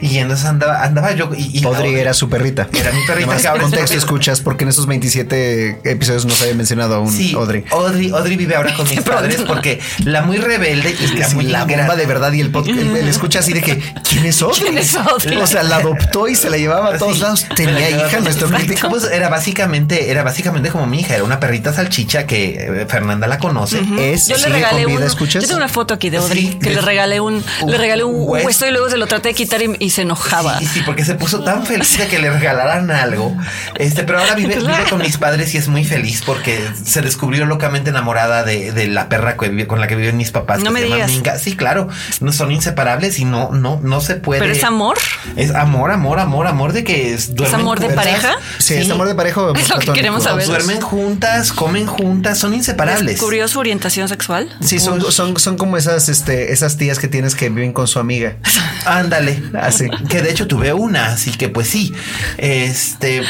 Y entonces andaba, andaba yo. Y, y Audrey era su perrita. Era mi perrita Además, que contexto escuchas, porque en esos 27 episodios no se había mencionado aún Sí, Audrey. Audrey. Audrey vive ahora con mis padres porque la muy rebelde y Es que la sí, muy la bomba de verdad y el podcast, el, el escucha así de que ¿quién es Audrey? ¿Quién es Audrey? O sea, la adoptó y se la llevaba a todos Sí. lados. Tenía hija nuestro. Pues era básicamente, era básicamente como mi hija, era una perrita salchicha que eh, Fernanda la conoce. Es, Yo le regalé. Yo tengo una foto aquí de Audrey Sí, que de- le regalé un, un le regalé un hueso. hueso y luego se lo traté de quitar y, y se enojaba. Sí, sí, porque se puso tan feliz de que le regalaran algo. Este, pero ahora vive, vive con mis padres y es muy feliz porque se descubrió locamente enamorada de, de la perra que con la que viven mis papás. No me digas. Minga. Sí, claro, no son inseparables y no, no, no se puede. Pero es amor. Es amor, amor, amor, amor de que es, duermen amor de pareja? Sí, es amor de pareja. o Es lo que platónico. queremos saber. Duermen juntas, comen juntas, son inseparables. ¿Descubrió su orientación sexual? Sí, son, son, son como esas, este, esas tías que tienes que viven con su amiga. Ándale. Así. Que de hecho tuve una, así que pues sí. Este,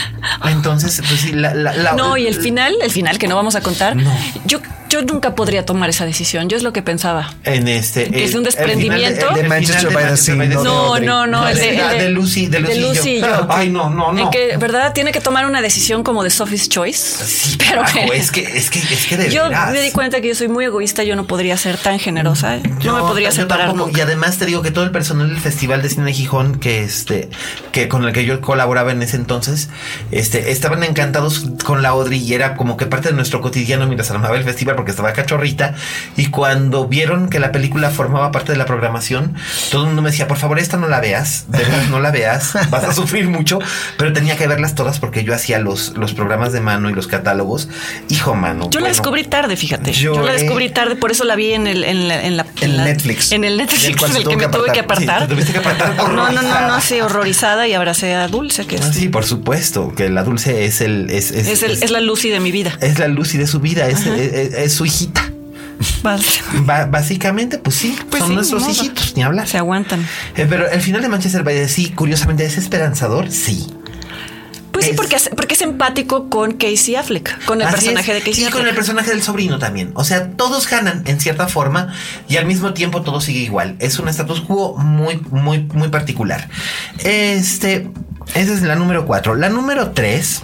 entonces, pues sí, la, la- la- No, y el final, el final que no vamos a contar. No. Yo, yo nunca podría tomar esa decisión. Yo es lo que pensaba. en este Que es un desprendimiento. el- el De Manchester by the Sea, by the no No, no, no, No, el de- de, el de Lucy, de Lucy y yo. y yo. Ay, no, no, no. En que, ¿verdad? Tiene que tomar una decisión como de Sophie's Choice. Sí, pero carajo, es que es que es que de yo veras. me di cuenta que yo soy muy egoísta. Yo no podría ser tan generosa. ¿eh? Yo no me podría separar tampoco. nunca. Y además te digo que todo el personal del Festival de Cine de Gijón, que este, que con el que yo colaboraba en ese entonces, este, estaban encantados con la Audrey y era como que parte de nuestro cotidiano mientras armaba el festival porque estaba cachorrita. Y cuando vieron que la película formaba parte de la programación, todo el mundo me decía, por favor, esta no la veas, de no la veas, vas a sufrir mucho, pero tenía que verlas todas porque yo hacía los, los programas de mano y los catálogos. Hijo, mano. Yo la descubrí tarde, fíjate. Yo, la descubrí tarde, por eso la vi en el en la, en la- En la- Netflix. En el Netflix cual del tuvo que me tuve que apartar. Sí, te tuviste que apartar No, no, no, no, horrorizada. sí, horrorizada y abracé a Dulce, que es, Ah, sí, por supuesto, que la dulce es el es, es, es, el- es- es la Lucy de mi vida. es la Lucy de su vida, es, es- su hijita. Básicamente, pues sí, Pues son sí, nuestros no, hijitos, ni hablar. Se aguantan. Eh, pero el final de Manchester by the Sea, curiosamente, es esperanzador, sí. Pues sí, porque es, porque es empático con Casey Affleck, con el Así personaje es. de Casey y Affleck. con el personaje del sobrino también. O sea, todos ganan en cierta forma y al mismo tiempo todo sigue igual. Es un status quo muy, muy, muy particular. Este, esa es la número cuatro. La número tres,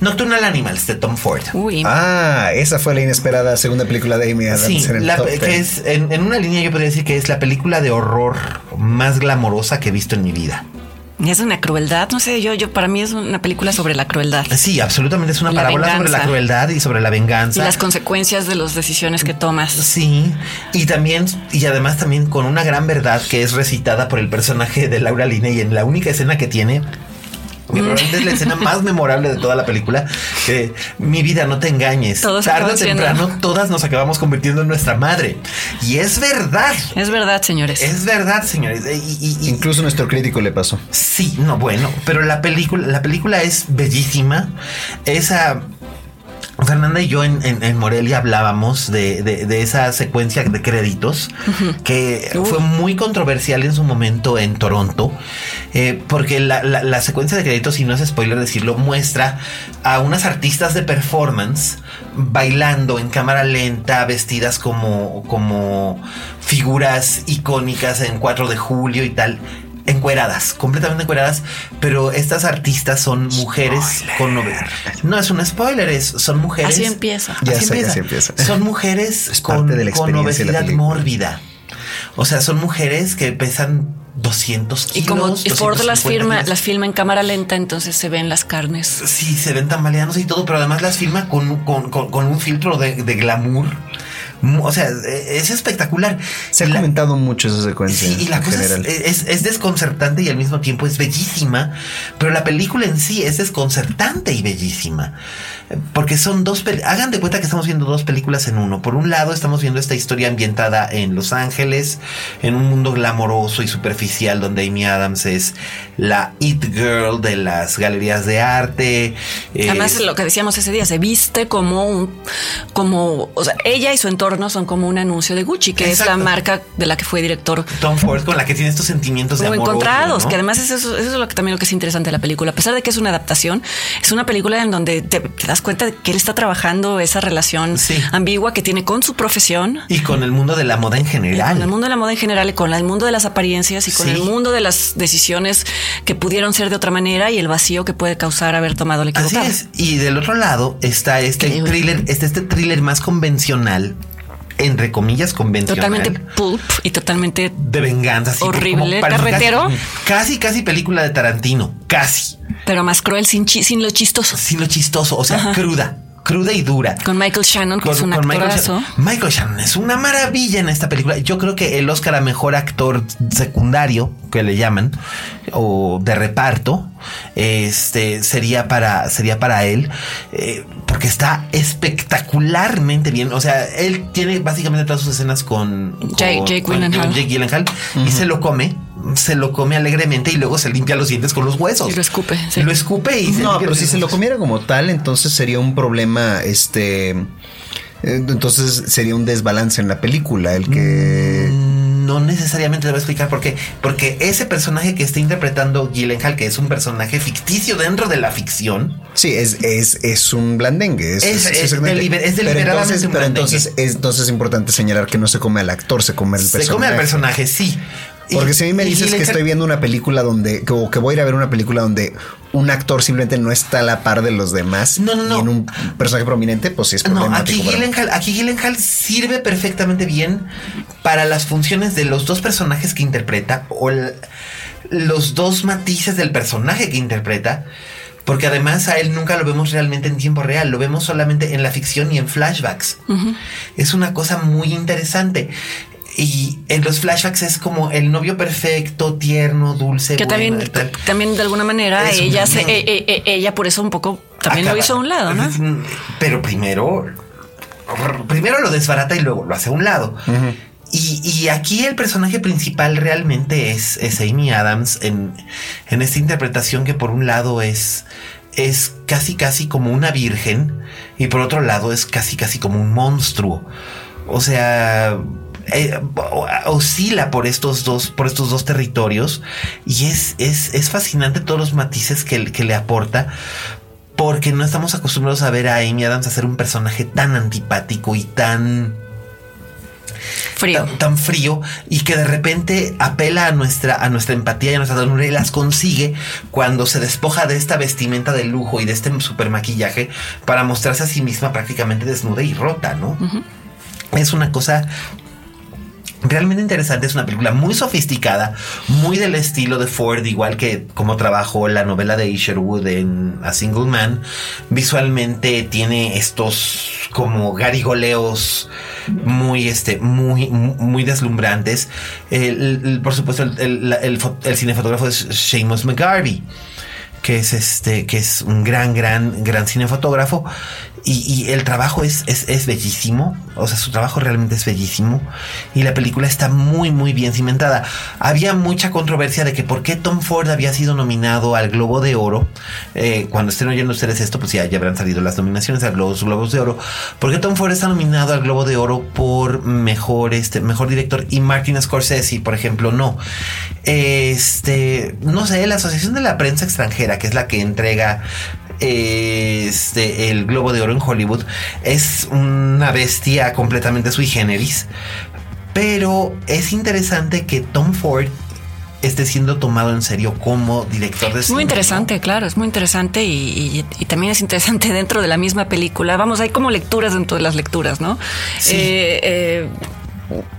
Nocturnal Animals de Tom Ford. Uy, Ah, esa fue la inesperada segunda película de Amy Adams Sí, en el la- top que 10. es en, en una línea yo podría decir que es la película de horror más glamorosa que he visto en mi vida. es una crueldad, no sé, yo, yo para mí es una película sobre la crueldad Sí, absolutamente es una La parábola sobre venganza. la crueldad y sobre la y venganza. las consecuencias de las decisiones que tomas. Sí, y también, y además también con una gran verdad que es recitada por el personaje de Laura Linney en la única escena que tiene. probablemente es la escena más memorable de toda la película. Que mi vida, no te engañes. Todos Tarde o siendo- temprano, todas nos acabamos convirtiendo en nuestra madre. Y es verdad. Es verdad, señores. Es verdad, señores. Y, y- y- Incluso nuestro crítico le pasó. Sí, no, bueno, pero la película, la película es bellísima. Esa. Fernanda y yo en, en- en Morelia hablábamos de, de- de esa secuencia de créditos que fue muy controversial en su momento en Toronto, eh, porque la, la- la secuencia de créditos, y no es spoiler decirlo, muestra a unas artistas de performance bailando en cámara lenta, vestidas como, como figuras icónicas en 4 de julio y tal encueradas, completamente encueradas, pero estas artistas son mujeres con novedad. No es un spoiler, es, son mujeres. Así empieza. Ya sé así empieza. Son mujeres Es con, parte de la con obesidad mórbida. O sea, son mujeres que pesan 200 Y kilos. como y Ford las 250 firma, kilos. las filma en cámara lenta, entonces se ven las carnes. Sí, se ven tambaleándose y todo, pero además las firma con, con, con- con un filtro de, de glamour. O sea, e- es espectacular. Se ha La- comentado mucho esa secuencia Sí, y la en cosa es, general. es- es desconcertante y al mismo tiempo es bellísima, pero la película en sí es desconcertante y bellísima. Porque son dos, hagan de cuenta que estamos viendo dos películas en uno. Por un lado estamos viendo esta historia ambientada en Los Ángeles, en un mundo glamoroso y superficial donde Amy Adams es la It Girl de las galerías de arte. eh, Además, lo que decíamos ese día, se viste como un, como, o sea, ella y su entorno son como un anuncio de Gucci, que es la marca de la que fue director. Tom Ford con la que tiene estos sentimientos de amor. encontrados, odio, ¿no? que además es eso, eso es lo que también lo que es interesante de la película. A pesar de que es una adaptación, es una película en donde te, te das cuenta de que él está trabajando esa relación Sí. ambigua que tiene con su profesión, Y con el mundo de la moda en general. con el mundo de la moda en general y con el mundo de las apariencias y con Sí. el mundo de las decisiones que pudieron ser de otra manera y el vacío que puede causar haber tomado la Así equivocada. es. Y del otro lado está este Creo. thriller, este, este thriller más convencional, entre comillas convencional. Totalmente pulp y totalmente de venganza. así Horrible, carretero. Casi, casi, película de Tarantino. Casi. pero más cruel sin, chi- sin lo chistoso. Sin lo chistoso. O sea, cruda. Cruda y dura. Con Michael Shannon, que es un actorazo. Michael, Shannon es una maravilla en esta película. Yo creo que el Oscar a mejor actor secundario, que le llaman, o de reparto, este sería para, sería para él, eh, porque está espectacularmente bien. O sea, él tiene básicamente todas sus escenas con, Jake, Gyllenhaal, y se lo come se lo come alegremente y luego se limpia los dientes con los huesos. Y lo escupe. Lo escupe y No, pero si se lo comiera como tal, entonces sería un problema, este... Eh, entonces sería un desbalance en la película, el que... Mm, no necesariamente debo explicar por qué. Porque ese personaje que está interpretando Gyllenhaal, que es un personaje ficticio dentro de la ficción. Sí, es, es, es un blandengue. Es, es, es, deliberadamente pero entonces, es, entonces es importante señalar que no se come al actor, se come al personaje. Se come al personaje, sí. Porque si a mí me dices que estoy viendo una película donde, o que voy a ir a ver una película donde un actor simplemente no está a la par de los demás no, no, no. y en un personaje prominente, pues sí es problemático. No, aquí Gyllenhaal, aquí Gyllenhaal sirve perfectamente bien para las funciones de los dos personajes que interpreta o los dos matices del personaje que interpreta. Porque además a él nunca lo vemos realmente en tiempo real, lo vemos solamente en la ficción y en flashbacks. Es una cosa muy interesante. Y en los flashbacks es como el novio perfecto, tierno, dulce. Que también, también de alguna manera ella, se, e, e, e, ella por eso un poco también lo hizo a un lado, ¿no? Pero primero, primero lo desbarata y luego lo hace a un lado. y, aquí el personaje principal realmente es, es Amy Adams en, en, esta interpretación que por un lado es, es casi casi como una virgen y por otro lado es casi casi como un monstruo. O sea, eh, oscila por estos dos, por estos dos territorios y es, es, es fascinante todos los matices que, que le aporta porque no estamos acostumbrados a ver a Amy Adams hacer un personaje tan antipático y tan frío. Tan, frío y que de repente apela a nuestra, a nuestra empatía y a nuestra ternura y las consigue cuando se despoja de esta vestimenta de lujo y de este super maquillaje para mostrarse a sí misma prácticamente desnuda y rota, ¿no? Es una cosa realmente interesante. Es una película muy sofisticada, muy del estilo de Ford, igual que como trabajó la novela de Isherwood en A Single Man. Visualmente tiene estos como garigoleos muy, este, muy, muy deslumbrantes. por supuesto, el, el cinefotógrafo es Seamus McGarvey que es este, que es un gran, gran, gran cinefotógrafo. Y, el trabajo es, es, bellísimo. O sea, su trabajo realmente es bellísimo. Y la película está muy, muy bien cimentada. Había mucha controversia de que por qué Tom Ford había sido nominado al Globo de Oro. Eh, cuando estén oyendo ustedes esto, pues ya, ya habrán salido las nominaciones al Globos, Globos de Oro. ¿Por qué Tom Ford está nominado al Globo de Oro por mejor, este, mejor director? Y Martin Scorsese, por ejemplo, no. Este, no sé, la Asociación de la Prensa Extranjera, que es la que entrega este, el Globo de Oro en Hollywood, es una bestia completamente sui generis. Pero es interesante que Tom Ford esté siendo tomado en serio como director de cine. Muy interesante, claro, es muy interesante y, también es interesante dentro de la misma película. Vamos, hay como lecturas dentro de las lecturas, ¿no? Sí. Eh, eh,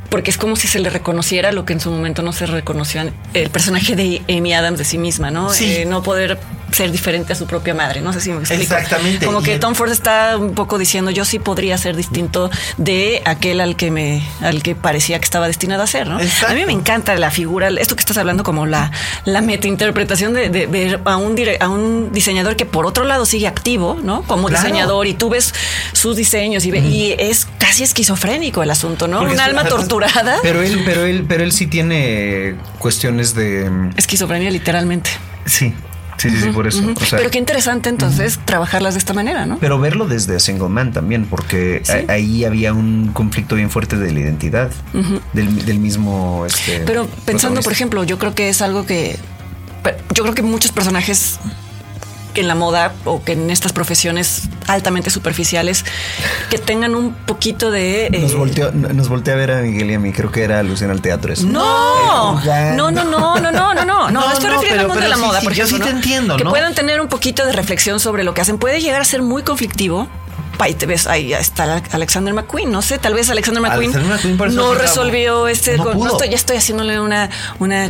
porque es como si se le reconociera lo que en su momento no se reconoció el personaje de Amy Adams de sí misma, ¿no? Eh, no poder ser diferente a su propia madre. No sé si me explico. Exactamente. Como que Tom Ford está un poco diciendo yo sí podría ser distinto de aquel al que me, al que parecía que estaba destinado a ser, ¿no? A mí me encanta la figura, esto que estás hablando como la, la meta-interpretación de, ver a un, a un diseñador que por otro lado sigue activo, ¿no? Como diseñador y tú ves sus diseños y, y es casi esquizofrénico el asunto, ¿no? un alma torturada. Pero él, pero él, pero él sí tiene cuestiones de esquizofrenia literalmente. Sí. Sí, sí, sí, por eso. pero qué interesante entonces trabajarlas de esta manera, ¿no? Pero verlo desde Single Man también, porque ahí había un conflicto bien fuerte de la identidad del, mismo. Este, pero pensando, por ejemplo, yo creo que es algo que. Yo creo que muchos personajes que en la moda o que en estas profesiones altamente superficiales que tengan un poquito de... Nos, eh, volteó, nos volteó a ver a Miguel y a mí, creo que era alusión al teatro eso. No, no, no, no, no, no, no, no, no, no, estoy refiriendo al mundo de la moda. yo sí te entiendo, Que puedan tener un poquito de reflexión sobre lo que hacen. Puede llegar a ser muy conflictivo ahí te ves, ahí está Alexander McQueen, no sé, tal vez Alexander McQueen, no resolvió este, no ya estoy haciéndole una, una,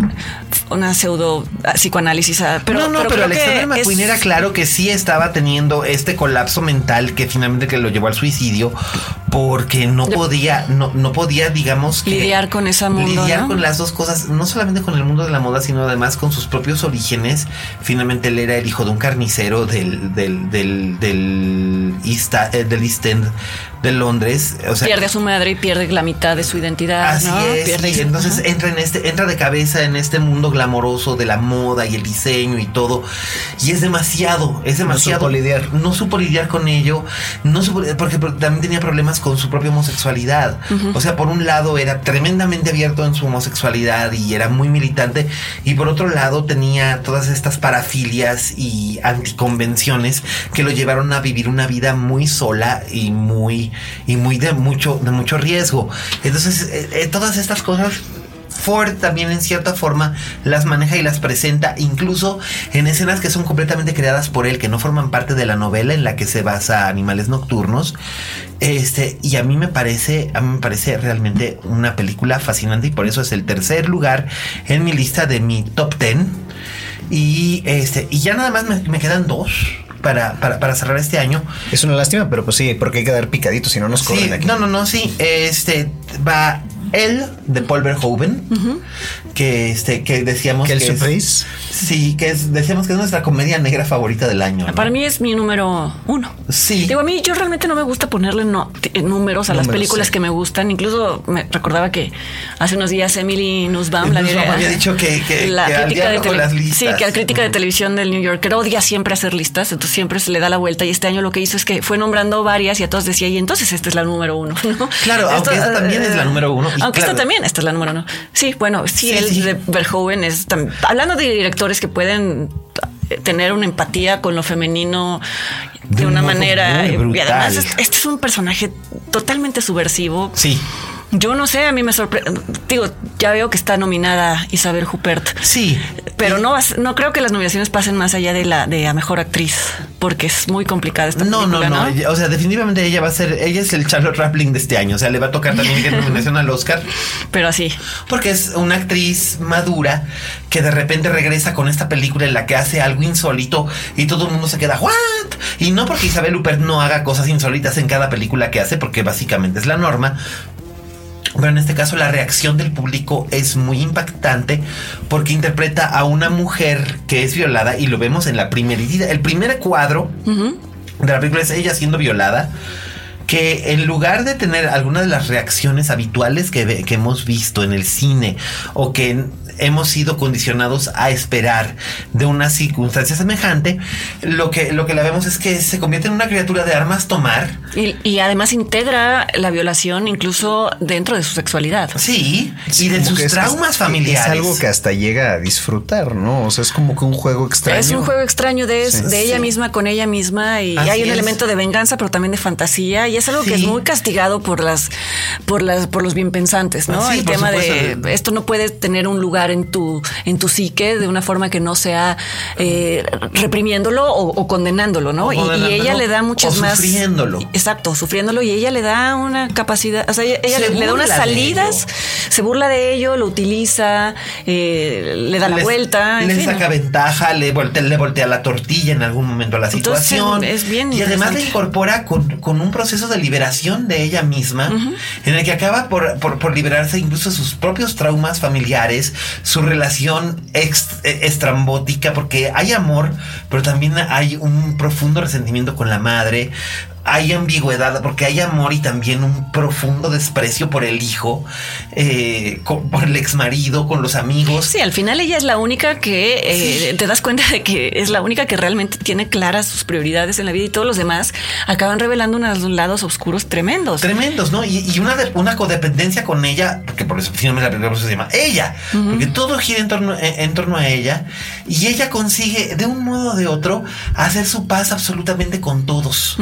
una pseudo psicoanálisis, pero no, no, pero, Alexander McQueen era claro que sí estaba teniendo este colapso mental que finalmente que lo llevó al suicidio porque no podía, no, no podía, digamos, lidiar con esa mundo, lidiar con las dos cosas, no solamente con el mundo de la moda, sino además con sus propios orígenes. Finalmente él era el hijo de un carnicero del, del, del, del East, eh, del East End de Londres. O sea, pierde a su madre y pierde la mitad de su identidad. Así es. y entonces entra en este, entra de cabeza en este mundo glamoroso de la moda y el diseño y todo. Y es demasiado, es demasiado. No supo lidiar. No supo lidiar con ello. No supo, porque también tenía problemas con su propia homosexualidad. O sea, por un lado era tremendamente abierto en su homosexualidad y era muy militante. Y por otro lado tenía todas estas parafilias y anticonvenciones que lo llevaron a vivir una vida muy sola y muy y muy de mucho, de mucho riesgo. Entonces, eh, eh, todas estas cosas Ford también en cierta forma las maneja y las presenta incluso en escenas que son completamente creadas por él, que no forman parte de la novela en la que se basa Animales Nocturnos. Este, y a mí me parece, me parece realmente una película fascinante y por eso es el tercer lugar en mi lista de mi top ten. Y este, y ya nada más me quedan dos para, para, cerrar este año. Es una lástima, pero pues sí, porque hay que dar picaditos, si no nos corren aquí. No, no, no, sí. Este va él de Paul Verhoeven, que este que decíamos que, el es, sí, que es, decíamos que es nuestra comedia negra favorita del año. Para mí es mi número uno. Sí. Digo, a mí yo realmente no me gusta ponerle números a las películas que me gustan. Incluso me recordaba que hace unos días Emily Nussbaum, la había dicho que, la crítica de Sí, que la crítica de televisión del New Yorker odia siempre hacer listas, entonces siempre se le da la vuelta y este año lo que hizo es que fue nombrando varias y a todos decía, y entonces esta es la número uno. Claro, aunque esta también es la eh, número uno. Aunque esta también, esta es la número uno. Sí, bueno, sí, el de Verhoeven es hablando de directores que pueden tener una empatía con lo femenino de, una manera y además este es un personaje totalmente subversivo. Sí. Yo no sé, a mí me sorprende. Digo, ya veo que está nominada Isabel Huppert. Sí. Pero no, no creo que las nominaciones pasen más allá de la de a mejor actriz, porque es muy complicada esta no, película, no, no, O sea, definitivamente ella va a ser, ella es el Charlotte Rampling de este año. O sea, le va a tocar también que nominación al Oscar. Pero así. Porque es una actriz madura que de repente regresa con esta película en la que hace algo insólito y todo el mundo se queda, ¿what? Y no porque Isabel Huppert no haga cosas insólitas en cada película que hace, porque básicamente es la norma, pero en este caso la reacción del público es muy impactante porque interpreta a una mujer que es violada y lo vemos en la primera el primer cuadro de la película es ella siendo violada que en lugar de tener algunas de las reacciones habituales que, que, hemos visto en el cine o que hemos sido condicionados a esperar de una circunstancia semejante, lo que, lo que la vemos es que se convierte en una criatura de armas tomar. Y, además integra la violación incluso dentro de su sexualidad. Sí, y de sus traumas familiares. Es algo que hasta llega a disfrutar, ¿no? O sea, es como que un juego extraño. Es un juego extraño de, de ella misma con ella misma y hay un elemento de venganza, pero también de fantasía y es algo que es muy castigado por las, por las, por los bien pensantes, ¿no? El tema de esto no puede tener un lugar en tu, en tu psique de una forma que no sea eh, reprimiéndolo o, condenándolo, ¿no? Y, ella le da muchas más. Sufriéndolo. Exacto, sufriéndolo. Y ella le da una capacidad, o sea, ella, le, da unas salidas, se burla de ello, lo utiliza, eh, le da la vuelta. Le saca ventaja, le voltea, le voltea la tortilla en algún momento a la situación. es bien. Y además le incorpora con, un proceso de liberación de ella misma, en el que acaba por, por, por liberarse incluso sus propios traumas familiares, su relación estrambótica, porque hay amor, pero también hay un profundo resentimiento con la madre, hay ambigüedad, porque hay amor y también un profundo desprecio por el hijo, eh, por el ex marido, con los amigos. Sí, al final ella es la única que eh, te das cuenta de que es la única que realmente tiene claras sus prioridades en la vida y todos los demás acaban revelando unos lados oscuros tremendos. Tremendos, ¿no? Y, una, una codependencia con ella, porque por eso finalmente la película se llama ella, porque todo gira en torno, en, torno a ella y ella consigue de un modo o de otro hacer su paz absolutamente con todos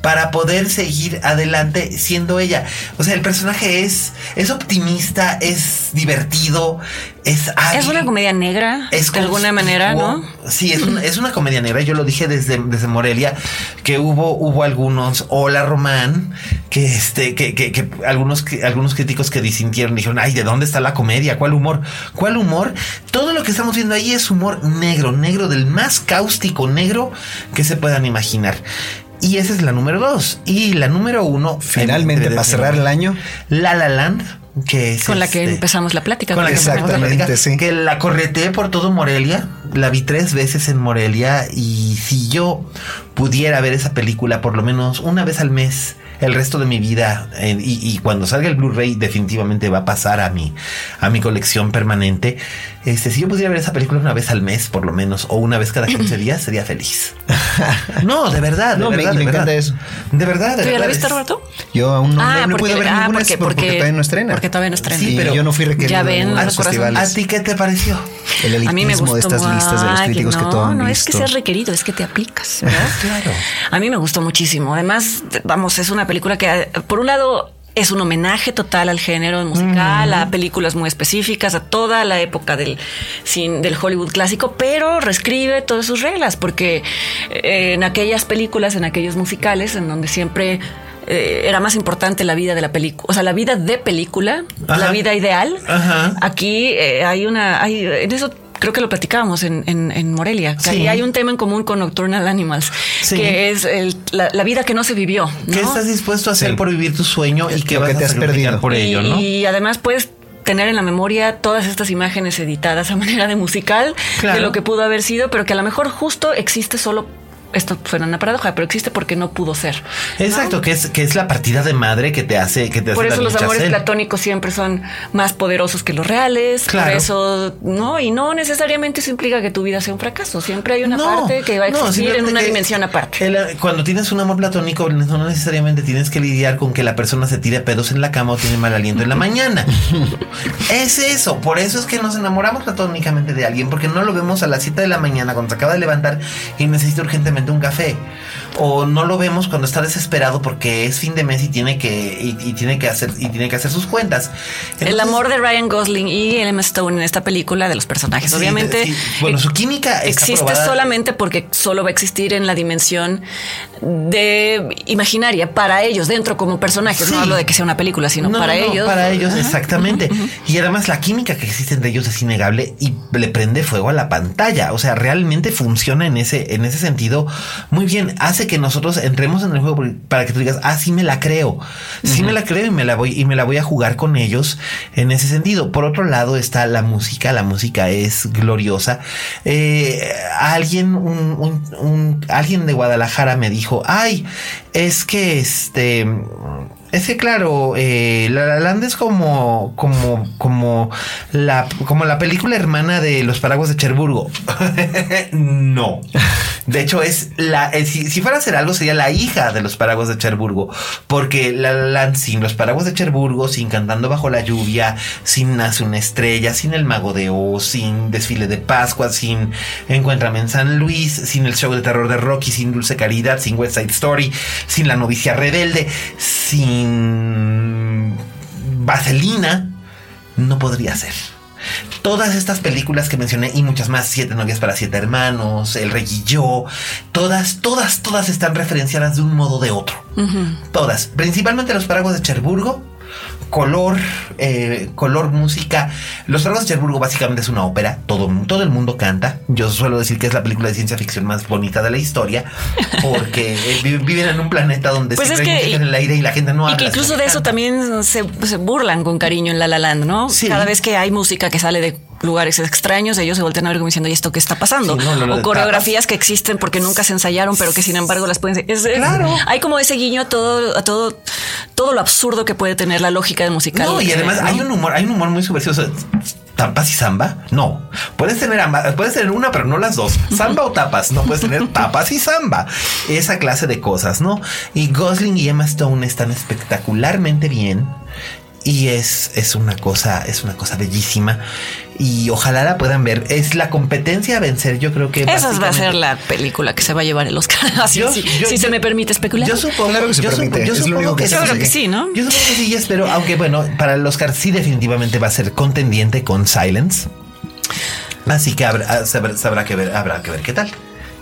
para poder seguir adelante siendo ella. O sea, el personaje es, es optimista, es divertido, es Es una comedia negra, es de alguna manera, ¿no? Sí, es una, es una comedia negra. Yo lo dije desde, desde Morelia, que hubo, hubo algunos, hola Román, que este, que, que, que algunos, que, algunos críticos que disintieron, dijeron, ay, ¿de dónde está la comedia? ¿Cuál humor? ¿Cuál humor? Todo lo que estamos viendo ahí es humor negro, negro, del más cáustico negro que se puedan imaginar. Y esa es la número dos. Y la número uno. Finalmente, para cerrar el año. La La Land. Que es con la que este, empezamos la plática. Con la que Exactamente, la plática, sí. Que la correteé por todo Morelia. La vi tres veces en Morelia. Y si yo pudiera ver esa película por lo menos una vez al mes el resto de mi vida eh, y, y, cuando salga el Blu-ray definitivamente va a pasar a mi, a mi colección permanente. Este, si yo pudiera ver esa película una vez al mes, por lo menos, o una vez cada 15 días, sería feliz. no, de verdad, de no, verdad. Me, de me verdad. encanta eso. De verdad, de ¿Tú ya verdad. la viste, Roberto? Yo aún no, ah, no, porque, puedo ver ah, ninguna porque, porque, porque, todavía no estrena. Porque todavía no estrena. Sí, pero yo no fui requerido. Ya ven, a, los festivales. ¿A ti qué te pareció? El elitismo a mí me gustó, de estas listas de los críticos no, que todo han No, visto. es que seas requerido, es que te aplicas, ¿verdad? claro. A mí me gustó muchísimo. Además, vamos, es una película que, por un lado, es un homenaje total al género musical, a películas muy específicas, a toda la época del, sin, del Hollywood clásico, pero reescribe todas sus reglas, porque eh, en aquellas películas, en aquellos musicales, en donde siempre eh, era más importante la vida de la película, o sea, la vida de película, Ajá. la vida ideal. Ajá. Aquí eh, hay una, hay, en eso creo que lo platicábamos en, en, en Morelia. Que sí. hay un tema en común con Nocturnal Animals, sí. que es el, la, la, vida que no se vivió. ¿no? ¿Qué estás dispuesto a hacer sí. por vivir tu sueño y qué vas que te a has perdido por y, ello? ¿no? Y además puedes tener en la memoria todas estas imágenes editadas a manera de musical claro. de lo que pudo haber sido, pero que a lo mejor justo existe solo esto suena una paradoja, pero existe porque no pudo ser. Exacto, ¿no? que es que es la partida de madre que te hace que te Por hace eso los amores platónicos siempre son más poderosos que los reales. Claro. Por eso, no, y no necesariamente eso implica que tu vida sea un fracaso. Siempre hay una no, parte que va a existir no, en una dimensión aparte. El, cuando tienes un amor platónico, no necesariamente tienes que lidiar con que la persona se tire pedos en la cama o tiene mal aliento en la mañana. es eso, por eso es que nos enamoramos platónicamente de alguien, porque no lo vemos a las 7 de la mañana cuando se acaba de levantar y necesita urgentemente un café. O no lo vemos cuando está desesperado porque es fin de mes y tiene que, y, y tiene que hacer, y tiene que hacer sus cuentas. Entonces, el amor de Ryan Gosling y Emma Stone en esta película de los personajes, sí, obviamente. Sí. Bueno, su química existe probada. solamente porque solo va a existir en la dimensión de imaginaria para ellos dentro como personajes. Sí. No hablo de que sea una película, sino no, para no, ellos. Para ellos, Ajá. exactamente. Y además la química que existe entre ellos es innegable y le prende fuego a la pantalla. O sea, realmente funciona en ese, en ese sentido muy bien. Hace que nosotros entremos en el juego para que tú digas, ah, sí me la creo. Sí uh -huh. me la creo y me la voy, y me la voy a jugar con ellos en ese sentido. Por otro lado está la música. La música es gloriosa. Eh, alguien, un, un, un, alguien de Guadalajara me dijo, ay, es que este es que claro, eh, La La Land es como, como, como la, como la película hermana de Los Paraguas de Cherburgo. no. De hecho, es la, eh, si, fuera a hacer algo, sería la hija de Los Paraguas de Cherburgo. Porque La La Land sin Los Paraguas de Cherburgo, sin Cantando Bajo la Lluvia, sin Nace una Estrella, sin El Mago de Oz, sin Desfile de Pascua, sin Encuéntrame en San Luis, sin el show de terror de Rocky, sin Dulce Caridad, sin West Side Story, sin La Novicia Rebelde, sin Vaselina, no podría ser. Todas estas películas que mencioné y muchas más, Siete novias para siete hermanos, El Rey y yo, todas, todas, todas están referenciadas de un modo o de otro. Uh -huh. Todas, principalmente los paraguas de Cherburgo, color, eh, color, música. Los Paraguas de Cherburgo básicamente es una ópera. Todo, todo el mundo canta. Yo suelo decir que es la película de ciencia ficción más bonita de la historia porque viven en un planeta donde pues siempre es que, hay música en el aire y la gente no y habla. que incluso de eso también se, se, burlan con cariño en La La Land, ¿no? Sí. Cada vez que hay música que sale de lugares extraños, ellos se voltean a ver como diciendo, ¿y esto qué está pasando? Sí, no, no, no, o coreografías que existen porque nunca se ensayaron, pero que sin embargo las pueden... Es, claro. Hay como ese guiño a todo, a todo, todo lo absurdo que puede tener la lógica de musical. No, y además hay un humor, hay un humor muy subversivo. ¿Tapas y samba? No. Puedes tener ambas, puedes tener una, pero no las dos. Samba o tapas. No puedes tener tapas y samba. Esa clase de cosas, ¿no? Y Gosling y Emma Stone están espectacularmente bien. Y es, es una cosa, es una cosa bellísima. Y ojalá la puedan ver. Es la competencia a vencer. Yo creo que. Esa va a ser la película que se va a llevar el Oscar. Así, si se me permite especular. Yo supongo, claro que se yo permite. yo único que, yo sí, ¿no? Yo supongo que sí, espero. Aunque bueno, para el Oscar sí definitivamente va a ser contendiente con Silence. Así que habrá, sabrá, que ver, habrá que ver qué tal.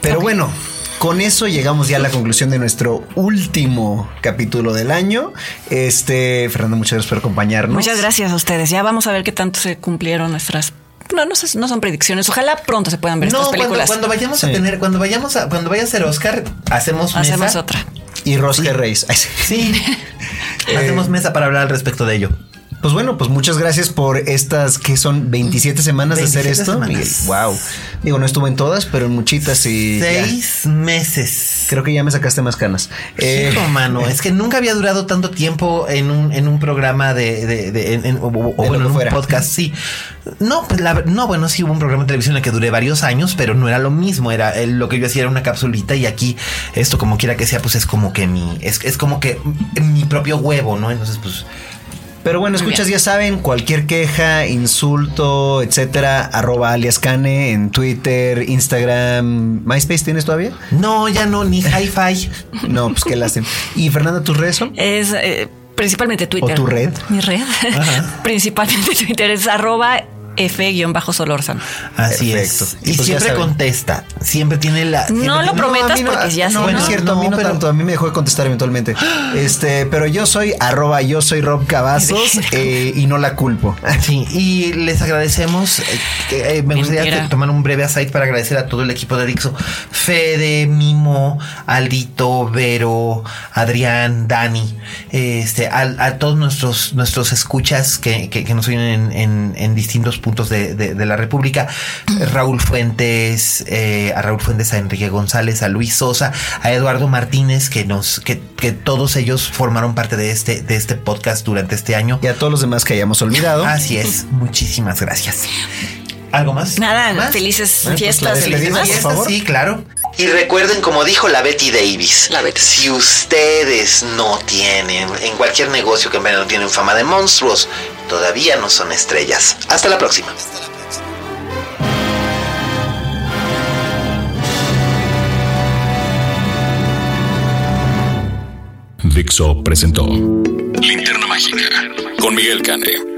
Pero bueno, con eso llegamos ya a la conclusión de nuestro último capítulo del año. Este, Fernando, muchas gracias por acompañarnos. Muchas gracias a ustedes. Ya vamos a ver qué tanto se cumplieron nuestras no, no, no son predicciones. Ojalá pronto se puedan ver estas películas. Cuando, vayamos a tener, cuando vayamos a, cuando vaya a ser Oscar, hacemos mesa. Hacemos otra. Y Rosque Reis. Sí. hacemos mesa para hablar al respecto de ello. Pues bueno, pues muchas gracias por estas que son 27 semanas de hacer esto. Wow. Digo, no estuve en todas, pero en muchitas y. Seis meses. Creo que ya me sacaste más canas. Eh, mano. Es que nunca había durado tanto tiempo en un, en un programa de. de, en, o, bueno, en un podcast. Sí. No, pues la, no, bueno, sí hubo un programa de televisión en el que duré varios años, pero no era lo mismo. Era lo que yo hacía era una capsulita y aquí esto, como quiera que sea, pues es como que mi. Es, es como que mi propio huevo, ¿no? Entonces, pues pero bueno, escuchas, ya saben, cualquier queja, insulto, etcétera, arroba alias Cane en Twitter, Instagram, MySpace, ¿tienes todavía? No, ya no, ni hi-fi. no, pues qué lástima. ¿Y Fernanda, tus redes son? Es eh, principalmente Twitter. ¿O tu red? Mi red. principalmente Twitter es arroba F-Solórzano. Así es. Y pues siempre contesta. Siempre tiene la. no lo prometas porque ya no, no, es cierto, a mí no tanto. A mí me dejó de contestar eventualmente. Este, pero yo soy arroba, yo soy Rob Cavazos eh, y no la culpo. Sí, y les agradecemos. Eh, eh, me gustaría tomar un breve aside para agradecer a todo el equipo de Dixo. Fede, Mimo, Aldito, Vero, Adrián, Dani, este, a, todos nuestros, nuestros escuchas que, que, nos oyen en, en distintos puntos puntos de, la República. Raúl Fuentes, eh, a Raúl Fuentes, a Enrique González, a Luis Sosa, a Eduardo Martínez, que nos, que, que todos ellos formaron parte de este, de este podcast durante este año. Y a todos los demás que hayamos olvidado. Así es. Muchísimas gracias. ¿Algo más? Nada, felices pues, fiestas. felices fiestas, sí, claro. Y recuerden, como dijo la Betty Davis, la Betty. si ustedes no tienen, en cualquier negocio que en no tienen fama de monstruos, todavía no son estrellas. Hasta la próxima. Dixo presentó Linterna Mágica con Miguel Cane.